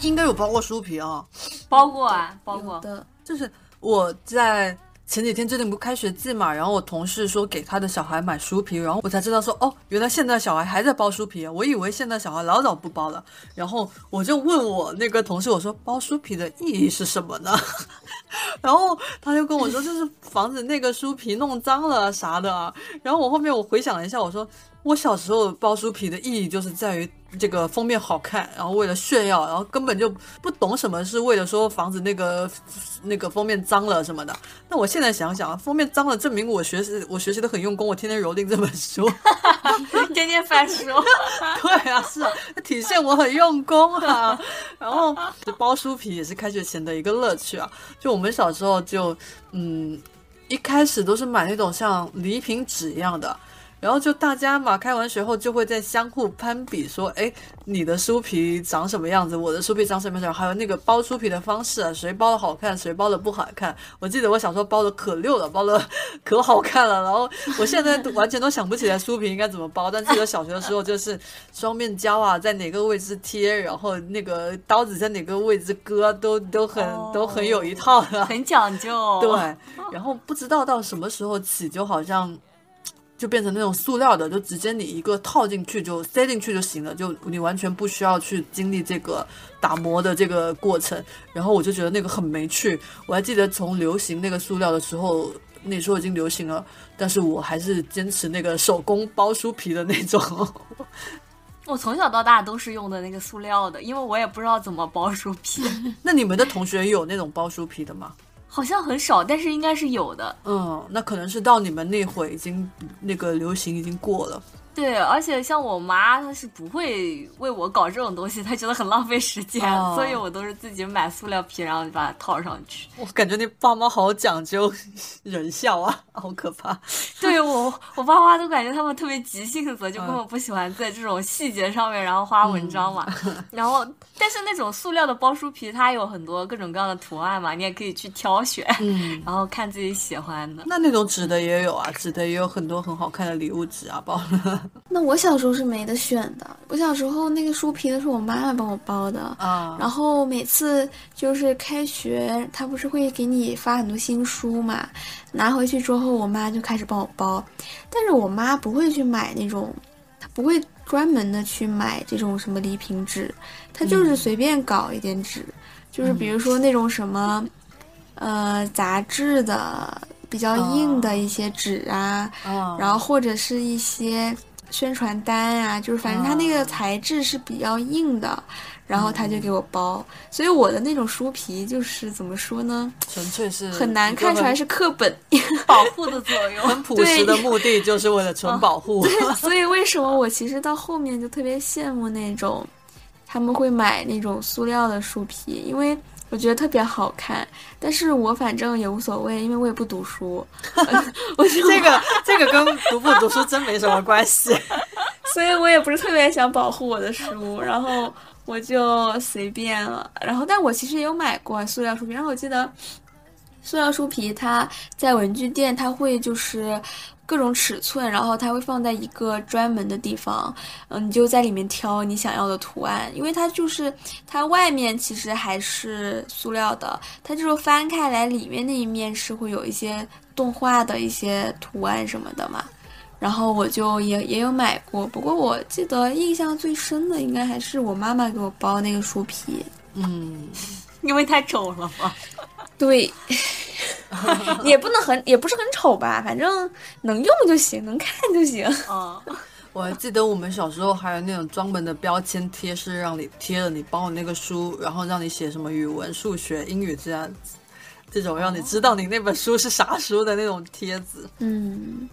应该有包过书皮啊，包过啊，包过。的，就是我在前几天最近不开学季嘛，然后我同事说给他的小孩买书皮，然后我才知道说哦，原来现在小孩还在包书皮啊，我以为现在小孩老早不包了，然后我就问我那个同事，我说包书皮的意义是什么呢？*laughs* 然后他就跟我说，就是防止那个书皮弄脏了啥的啊。然后我后面我回想了一下，我说我小时候包书皮的意义就是在于这个封面好看，然后为了炫耀，然后根本就不懂什么是为了说防止那个那个封面脏了什么的。那我现在想想，封面脏了，证明我学习我学习的很用功，我天天蹂躏这本书。*laughs* 天天翻书，*laughs* 对啊，是啊，体现我很用功啊。然后包书皮也是开学前的一个乐趣啊。就我们小时候就嗯，一开始都是买那种像礼品纸一样的。然后就大家嘛，开完学后就会在相互攀比，说，哎，你的书皮长什么样子，我的书皮长什么样子，还有那个包书皮的方式啊，谁包的好看，谁包的不好看。我记得我小时候包的可溜了，包的可好看了。然后我现在都完全都想不起来书皮应该怎么包，但记得小学的时候就是双面胶啊，在哪个位置贴，然后那个刀子在哪个位置割，都都很、都很有一套的。很讲究。对，然后不知道到什么时候起，就好像就变成那种塑料的，就直接你一个套进去就塞进去就行了，就你完全不需要去经历这个打磨的这个过程。然后我就觉得那个很没趣。我还记得从流行那个塑料的时候。那时候已经流行了，但是我还是坚持那个手工包书皮的那种。*laughs* 我从小到大都是用的那个塑料的，因为我也不知道怎么包书皮，*laughs* 那你们的同学有那种包书皮的吗？好像很少，但是应该是有的。嗯，那可能是到你们那会已经那个流行已经过了。对，而且像我妈，她是不会为我搞这种东西，她觉得很浪费时间，哦所以我都是自己买塑料皮，然后就把它套上去。我感觉你爸妈好讲究 *laughs* 人孝啊，好可怕。对我，我爸妈都感觉他们特别急性子，就根本不喜欢在这种细节上面然后花文章嘛。然后，但是那种塑料的包书皮，它有很多各种各样的图案嘛，你也可以去挑选，嗯，然后看自己喜欢的。那那种纸的也有啊，纸的也有很多很好看的礼物纸啊，包。那我小时候是没得选的，我小时候那个书皮都是我妈妈帮我包的。啊，然后每次就是开学，她不是会给你发很多新书嘛？拿回去之后，我妈就开始帮我包。但是我妈不会去买那种，她不会专门的去买这种什么礼品纸，她就是随便搞一点纸，就是比如说那种什么，呃，杂志的比较硬的一些纸啊，啊然后或者是一些宣传单啊，就是反正它那个材质是比较硬的，然后他就给我包，所以我的那种书皮就是怎么说呢，纯粹是很难看出来是课本，*laughs* 保护的作用。很朴实的 *laughs* 目的，就是为了纯保护。*laughs* 所以为什么我其实到后面就特别羡慕那种他们会买那种塑料的书皮，因为。我觉得特别好看，但是我反正也无所谓，因为我也不读书，*laughs* 我就这个这个跟读不读书真没什么关系。*laughs* 所以我也不是特别想保护我的书，然后我就随便了。然后，但我其实也有买过塑料书皮，然后我记得塑料书皮它在文具店，它会就是各种尺寸，然后它会放在一个专门的地方，嗯，你就在里面挑你想要的图案，因为它就是它外面其实还是塑料的，它就是翻开来里面那一面是会有一些动画的一些图案什么的嘛。然后我就也也有买过，不过我记得印象最深的应该还是我妈妈给我包那个书皮。嗯，*laughs* 因为太丑了嘛。对，*laughs* 也不能很也不是很丑吧，反正能用就行，能看就行。嗯，我还记得我们小时候还有那种专门的标签贴，是让你贴了你包的那个书，然后让你写什么语文、数学、英语这样子，这种让你知道你那本书是啥书的那种贴子。嗯，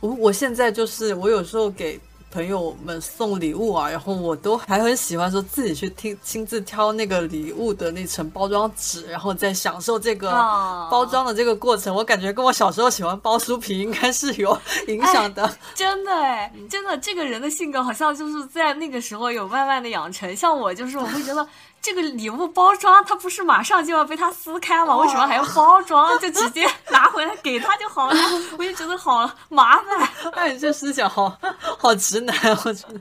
我我现在就是我有时候给朋友们送礼物啊，然后我都还很喜欢说自己去听亲自挑那个礼物的那层包装纸，然后再享受这个哦包装的这个过程。我感觉跟我小时候喜欢包书皮应该是有影响的。真的哎，真的，这个人的性格好像就是在那个时候有慢慢的养成。像我就是，我会觉得这个礼物包装，它不是马上就要被他撕开吗？为什么还要包装？就直接拿回来给他就好了。*laughs* 我就觉得好麻烦。哎，你这思想好好直男，我觉得。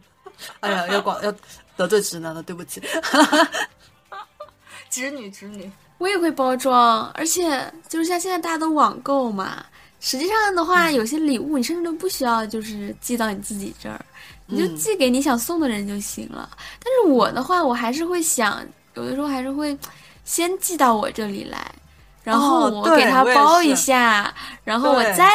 哎呀，要管要得罪直男了，对不起。*laughs* 直女，直女，我也会包装，而且就是像现在大家都网购嘛，实际上的话，有些礼物你甚至都不需要就是寄到你自己这儿，你就嗯寄给你想送的人就行了。但是我的话，我还是会想，有的时候还是会先寄到我这里来，然后我给他包一是下，然后我再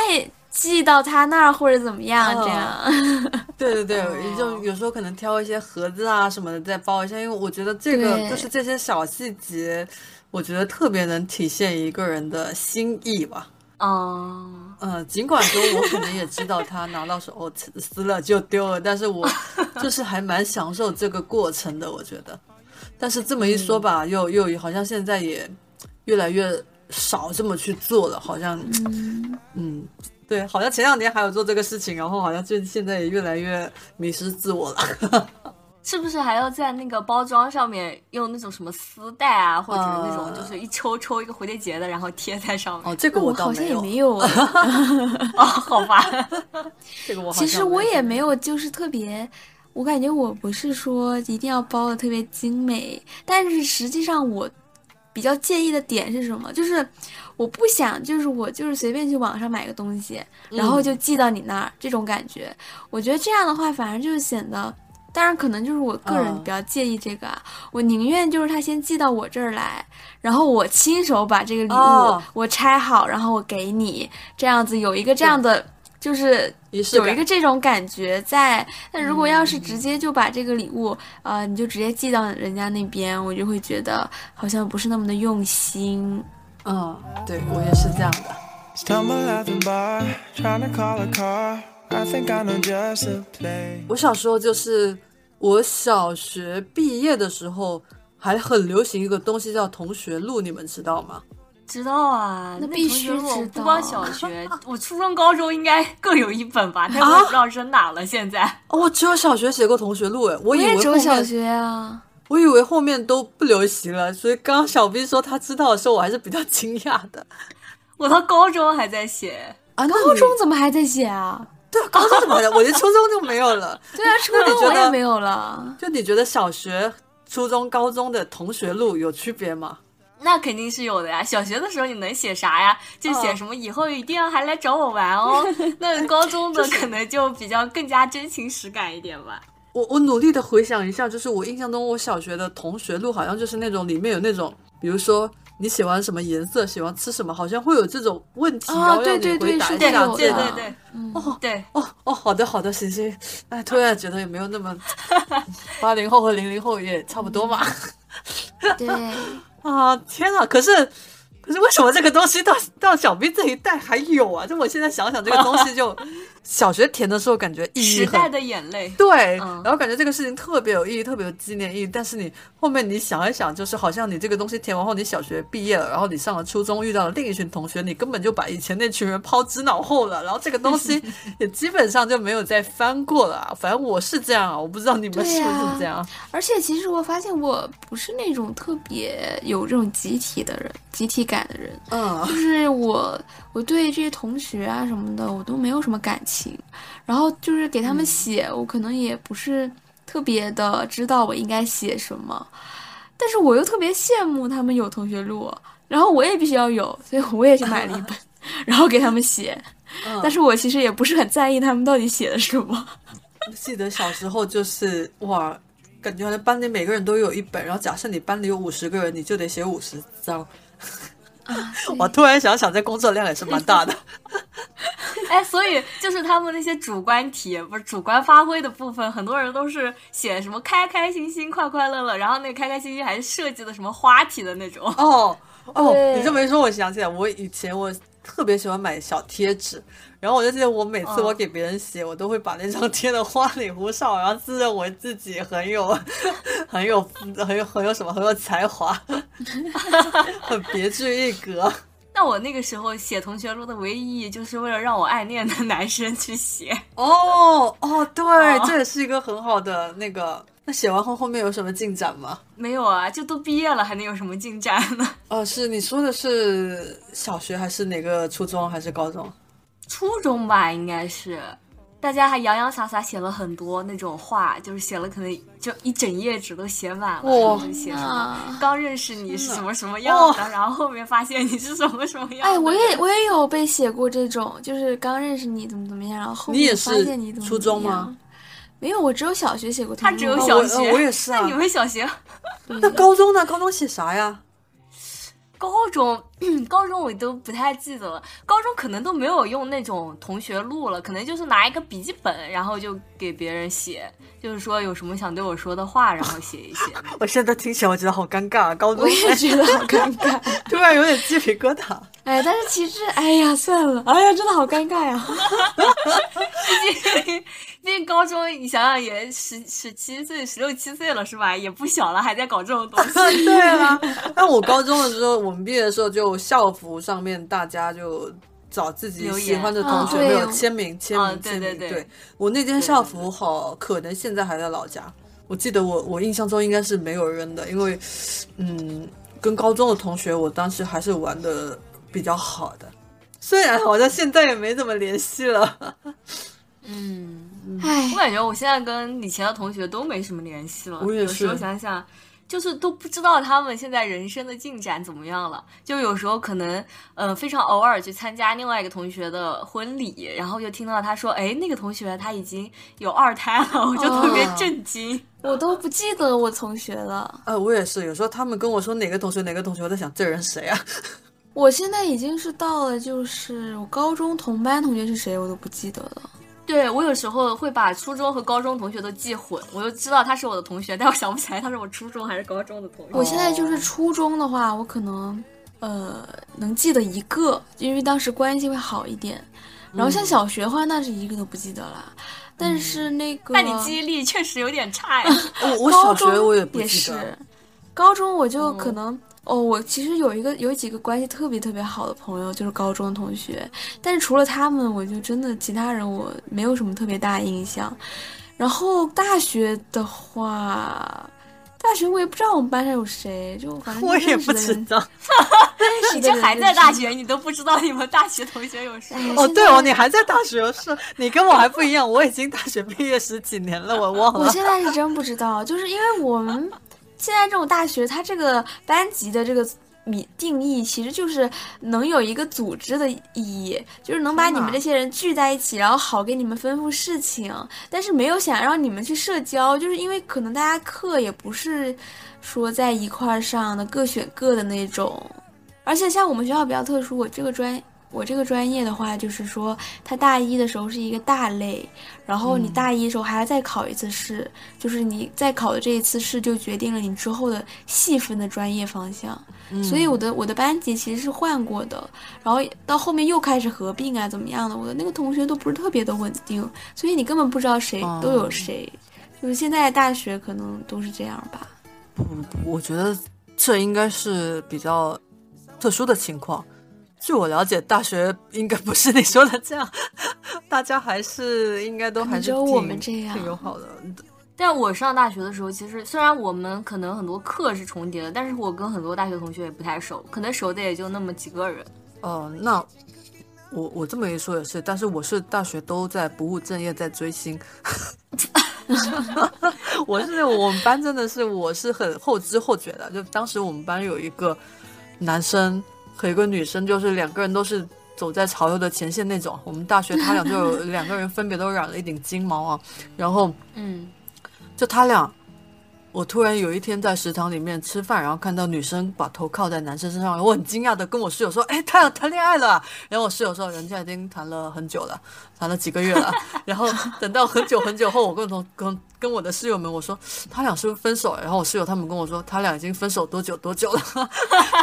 寄到他那儿或者怎么样，哦这样。*laughs* 对对对，*laughs* 哦就有时候可能挑一些盒子啊什么的再包一下，因为我觉得这个对就是这些小细节，我觉得特别能体现一个人的心意吧。嗯，呃，尽管说我可能也知道他拿到手后撕了就丢了，但是我 *laughs* 就是还蛮享受这个过程的，我觉得。但是这么一说吧，又又好像现在也越来越少这么去做了，好像嗯，嗯，对，好像前两年还有做这个事情，然后好像就现在也越来越迷失自我了。是不是还要在那个包装上面用那种什么丝带啊，或者是那种呃就是一抽抽一个蝴蝶结的，然后贴在上面？哦，这个我好像也没有。*laughs* 哦，好吧。*laughs* 这个我好其实我也没有，就是特别，我感觉我不是说一定要包的特别精美，但是实际上我比较介意的点是什么？就是我不想，就是我就是随便去网上买个东西，然后就寄到你那儿，这种感觉，我觉得这样的话反而就是显得。当然，可能就是我个人嗯比较介意这个啊，我宁愿就是他先寄到我这儿来，然后我亲手把这个礼物、哦我拆好，然后我给你，这样子有一个这样的，就是有一个这种感觉在。但如果要是直接就把这个礼物，呃，你就直接寄到人家那边，我就会觉得好像不是那么的用心。嗯，对我也是这样的。我小时候就是我小学毕业的时候，还很流行一个东西叫同学录，你们知道吗？知道啊，那那必须同学录知不光道小学，*laughs* 我初中、高中应该各有一本吧，但我不知道扔哪了。现在哦，我只有小学写过同学录，哎，我以也只有小学啊，我以为后面都不流行了，所以刚刚小 B 说他知道的时候，我还是比较惊讶的我到高中还在写，啊。高中怎么还在写啊？对啊，高中怎么的？我觉得初中就没有了。*laughs* 对啊，初中我也没有了。就你觉得小学、初中、高中的同学录有区别吗？那肯定是有的呀。小学的时候你能写啥呀？就写什么以后一定要还来找我玩哦。*laughs* 那高中的可能就比较更加真情实感一点吧。我我努力的回想一下，就是我印象中我小学的同学录好像就是那种里面有那种，比如说你喜欢什么颜色，喜欢吃什么，好像会有这种问题，哦然后让你对对对回答一下对对对，哦对，哦哦，好的好的，行行，哎，突然觉得也没有那么，*laughs* 八零后和零零后也差不多嘛。*laughs* 对，啊，天啊！可是可是为什么这个东西到到小兵这一代还有啊？就我现在想想，这个东西就小学填的时候感觉意义时代的眼泪。对，嗯然后感觉这个事情特别有意义，特别有纪念意义。但是你后面你想一想，就是好像你这个东西填完后，你小学毕业了，然后你上了初中，遇到了另一群同学，你根本就把以前那群人抛之脑后了。然后这个东西 *laughs* 也基本上就没有再翻过了啊。反正我是这样啊，我不知道你们是不是这样。而且其实我发现我不是那种特别有这种集体的人，集体感的人。嗯就是我，我对这些同学啊什么的，我都没有什么感情。然后就是给他们写，我可能也不是特别的知道我应该写什么，但是我又特别羡慕他们有同学录，然后我也必须要有，所以我也去买了一本。*laughs* 然后给他们写。嗯但是我其实也不是很在意他们到底写的什么。记得小时候就是哇，感觉好像班里每个人都有一本，然后假设你班里有五十个人，你就得写五十张。啊，*laughs* 我突然想想，这工作量也是蛮大的。*laughs* 哎，所以就是他们那些主观题，不是主观发挥的部分，很多人都是写什么开开心心、快快乐乐，然后那个开开心心还是设计的什么花体的那种。哦哦，你这么一说，我想起来，我以前我特别喜欢买小贴纸，然后我就记得我每次我给别人写，我都会把那张贴的花里胡哨，然后自认为自己很有 *laughs* 很有很有很有什么很有才华，*laughs* 很别具一格。*laughs* 那我那个时候写同学录的唯一意义，就是为了让我暗恋的男生去写。哦哦，对，哦这也是一个很好的那个。那写完后后面有什么进展吗？没有啊，就都毕业了，还能有什么进展呢？*laughs* 哦，是你说的是小学还是哪个初中还是高中？初中吧，应该是。大家还洋洋洒洒写了很多那种话，就是写了可能就一整页纸都写满了，写什么啊刚认识你是什么什么样的，然后后面发现你是什么什么样的。哎，我也 *laughs* 我也有被写过这种，就是刚认识你怎么怎么样，然后后面发现你怎么初中吗怎么样？没有，我只有小学写过同他只有学哦我小学，我也是啊。那你们小学、*laughs* 那高中呢？高中写啥呀？高中、*clears throat* 高中我都不太记得了。高中可能都没有用那种同学录了，可能就是拿一个笔记本，然后就给别人写，就是说有什么想对我说的话，然后写一写。*laughs* 我现在听起来我觉得好尴尬啊！高中我也觉得好尴尬。*laughs* 突然有点鸡皮疙瘩。哎，但是其实，哎呀，算了，哎呀，真的好尴尬呀。*laughs* 毕竟，毕竟高中你想想也十十七岁、十六七岁了是吧？也不小了，还在搞这种东西。对啊，那我高中的时候，我们毕业的时候就校服上面大家就找自己喜欢的同学，没有签名签啊名签名。对对对我那件校服好，可能现在还在老家。我记得我我印象中应该是没有扔的，因为嗯，跟高中的同学我当时还是玩的比较好的，虽然好像现在也没怎么联系了。嗯，哎我，感觉我现在跟以前的同学都没什么联系了。我也有时候想想，就是都不知道他们现在人生的进展怎么样了。就有时候可能，呃，非常偶尔去参加另外一个同学的婚礼，然后就听到他说，哎，那个同学他已经有二胎了，我就特别哦震惊。我都不记得我同学了。呃，我也是，有时候他们跟我说哪个同学哪个同学，我在想这人谁啊？*laughs* 我现在已经是到了，就是我高中同班同学是谁，我都不记得了。对我有时候会把初中和高中同学都记混，我就知道他是我的同学，但我想不起来他是我初中还是高中的同学。我现在就是初中的话，我可能呃能记得一个，因为当时关系会好一点。然后像小学的话，那是一个都不记得了。但是那个，那你记忆力确实有点差呀。*laughs* 我我小学我也不记得。是，高中我就可能、哦，我其实有一个有几个关系特别特别好的朋友，就是高中同学，但是除了他们，我就真的其他人我没有什么特别大印象。然后大学的话，大学我也不知道我们班上有谁，就反正我也不知道。*laughs* 你这还在大学，你都不知道你们大学同学有谁？哦，对哦，你还在大学，是你跟我还不一样，我已经大学毕业十几年了，我忘了。我现在是真不知道，就是因为我们现在这种大学，它这个班级的这个米定义，其实就是能有一个组织的意义，就是能把你们这些人聚在一起，然后好给你们吩咐事情，但是没有想让你们去社交，就是因为可能大家课也不是说在一块儿上的，各选各的那种。而且像我们学校比较特殊，我这个专我这个专业的话，就是说它大一的时候是一个大类，然后你大一的时候还要再考一次试，就是你再考的这一次试就决定了你之后的细分的专业方向。所以我的我的班级其实是换过的，然后到后面又开始合并啊，怎么样的？我的那个同学都不是特别的稳定，所以你根本不知道谁哦都有谁。就是现在大学可能都是这样吧。不不不，我觉得这应该是比较特殊的情况。据我了解，大学应该不是你说的这样，大家还是应该都还是只有我们这样挺友好的。但我上大学的时候，其实虽然我们可能很多课是重叠的，但是我跟很多大学同学也不太熟，可能熟的也就那么几个人。哦、那我我这么一说也是，但是我是大学都在不务正业，在追星。*laughs* 我是我们班真的是我是很后知后觉的，就当时我们班有一个男生和一个女生，就是两个人都是走在潮流的前线那种。我们大学他俩就有两个人分别都染了一顶金毛啊，然后嗯，就他俩，我突然有一天在食堂里面吃饭，然后看到女生把头靠在男生身上，我很惊讶的跟我室友说：“哎，他俩谈恋爱了。”然后我室友说：“人家已经谈了很久了，谈了几个月了。”然后等到很久很久后，我跟同跟跟我的室友们我说：“他俩是不是分手了？”然后我室友他们跟我说：“他俩已经分手多久多久了。*laughs* ”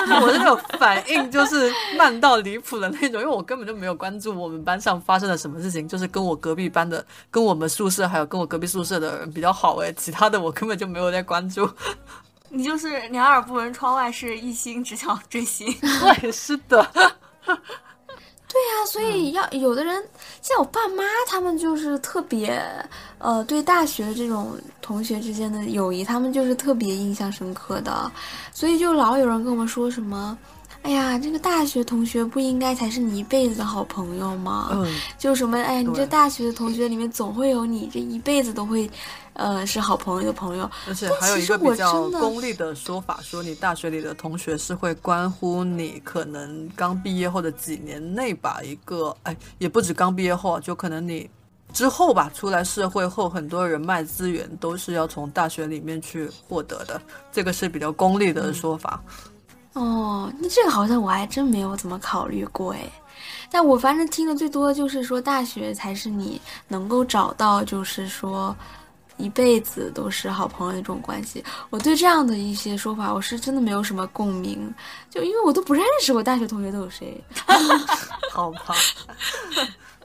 就是我的那种反应就是慢到离谱的那种，因为我根本就没有关注我们班上发生了什么事情，就是跟我隔壁班的、跟我们宿舍还有跟我隔壁宿舍的人比较好诶，其他的我根本就没有在关注。你就是两耳不闻窗外事，一心只想追星。*laughs* 对，是的，对呀、所以要有的人，像我爸妈，他们就是特别，呃，对大学这种同学之间的友谊，他们就是特别印象深刻的，所以就老有人跟我们说什么。哎呀，这个大学同学不应该才是你一辈子的好朋友吗？嗯，就什么，哎呀，你这大学的同学里面总会有你这一辈子都会，呃，是好朋友的朋友。而且还有一个比较功利的说法，说你大学里的同学是会关乎你可能刚毕业后的几年内吧，一个哎，也不止刚毕业后啊，就可能你之后吧，出来社会后，很多人脉资源都是要从大学里面去获得的，这个是比较功利的说法。哦，那这个好像我还真没有怎么考虑过哎。但我反正听的最多的就是说，大学才是你能够找到，就是说一辈子都是好朋友的这种关系。我对这样的一些说法，我是真的没有什么共鸣，就因为我都不认识我大学同学都有谁。*laughs* 好吧，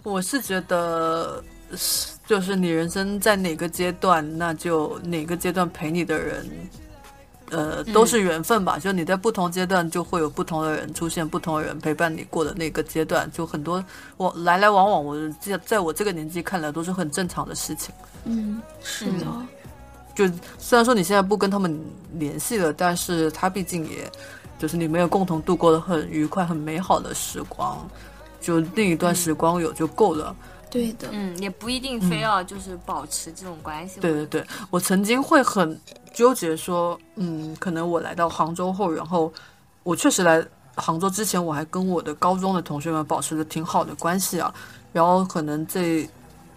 我是觉得，就是你人生在哪个阶段，那就哪个阶段陪你的人，呃，都是缘分吧。就你在不同阶段，就会有不同的人出现，不同的人陪伴你过的那个阶段，就很多我来来往往，我在在我这个年纪看来都是很正常的事情。嗯，是的。就虽然说你现在不跟他们联系了，但是他毕竟也就是你们有共同度过的很愉快、很美好的时光，就那一段时光有就够了。对的，嗯，也不一定非要就是保持这种关系。对对对，我曾经会很纠结说，嗯，可能我来到杭州后，然后我确实来杭州之前，我还跟我的高中的同学们保持着挺好的关系啊，然后可能这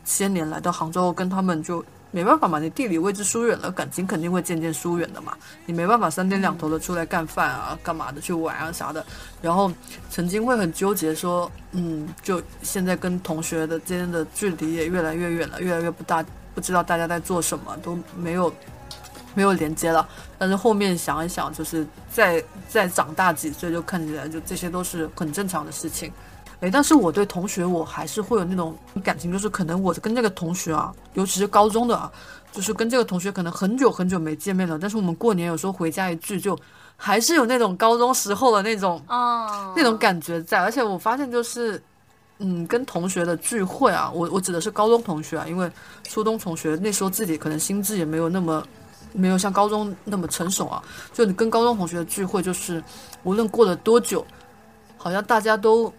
些年来到杭州后，跟他们就没办法嘛，你地理位置疏远了，感情肯定会渐渐疏远的嘛，你没办法三天两头的出来干饭啊、干嘛的去玩啊啥的，然后曾经会很纠结说，嗯，就现在跟同学的之间的距离也越来越远了，越来越不大，不知道大家在做什么，都没有没有连接了。但是后面想一想，就是再再长大几岁，就看起来就这些都是很正常的事情。诶，但是我对同学我还是会有那种感情，就是可能我跟这个同学啊，尤其是高中的啊，就是跟这个同学可能很久很久没见面了，但是我们过年有时候回家一聚，就还是有那种高中时候的那种哦，那种感觉在。而且我发现就是，嗯，跟同学的聚会啊，我我指的是高中同学啊，因为初中同学那时候自己可能心智也没有那么没有像高中那么成熟啊。就你跟高中同学的聚会，就是无论过了多久，好像大家都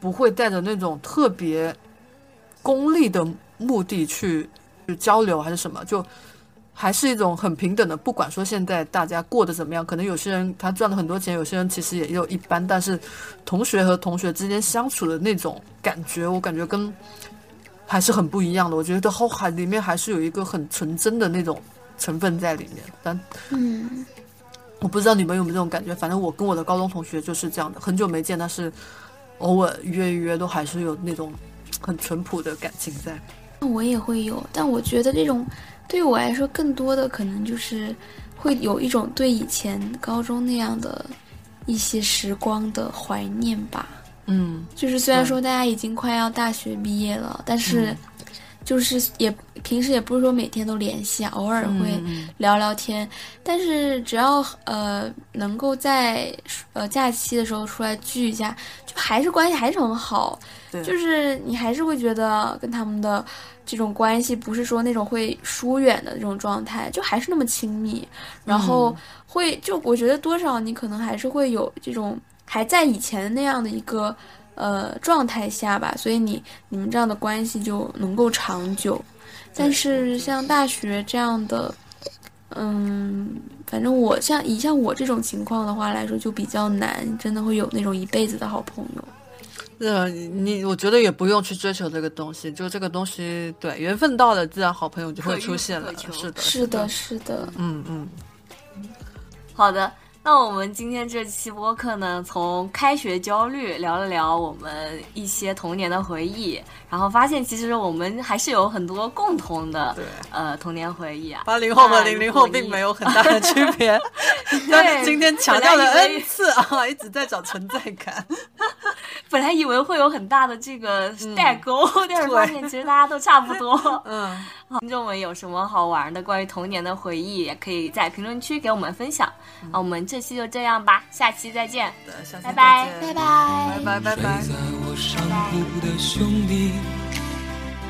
不会带着那种特别功利的目的去去交流，还是什么，就还是一种很平等的。不管说现在大家过得怎么样，可能有些人他赚了很多钱，有些人其实也有一般，但是同学和同学之间相处的那种感觉，我感觉跟还是很不一样的。我觉得后海里面还是有一个很纯真的那种成分在里面，但嗯，我不知道你们有没有这种感觉，反正我跟我的高中同学就是这样的，很久没见，但是偶尔约一约，都还是有那种很淳朴的感情在。我也会有，但我觉得这种对于我来说，更多的可能就是会有一种对以前高中那样的一些时光的怀念吧。嗯就是虽然说大家已经快要大学毕业了，但是就是也平时也不是说每天都联系啊，偶尔会嗯聊聊天。但是只要呃能够在呃假期的时候出来聚一下，就还是关系还是很好。对就是你还是会觉得跟他们的这种关系不是说那种会疏远的这种状态，就还是那么亲密。然后会就我觉得多少你可能还是会有这种还在以前那样的一个呃状态下吧，所以你你们这样的关系就能够长久。但是像大学这样的，嗯，反正我像以像我这种情况的话来说，就比较难，真的会有那种一辈子的好朋友。呃，你我觉得也不用去追求这个东西，就这个东西，对缘分到了，自然好朋友就会出现了。是的，是的，是的，嗯嗯，好的，那我们今天这期播客呢，从开学焦虑聊了聊我们一些童年的回忆，然后发现其实我们还是有很多共同的对呃童年回忆啊。八零后和那零零后并没有很大的区别，*laughs* 但今天强调了 n 次啊，一直在找存在感。*laughs* 本来以为会有很大的这个代沟，但是发现其实大家都差不多。*laughs* 嗯，听众们有什么好玩的关于童年的回忆，也可以在评论区给我们分享。啊我们这期就这样吧，下期再见。拜拜再见拜拜。拜拜拜拜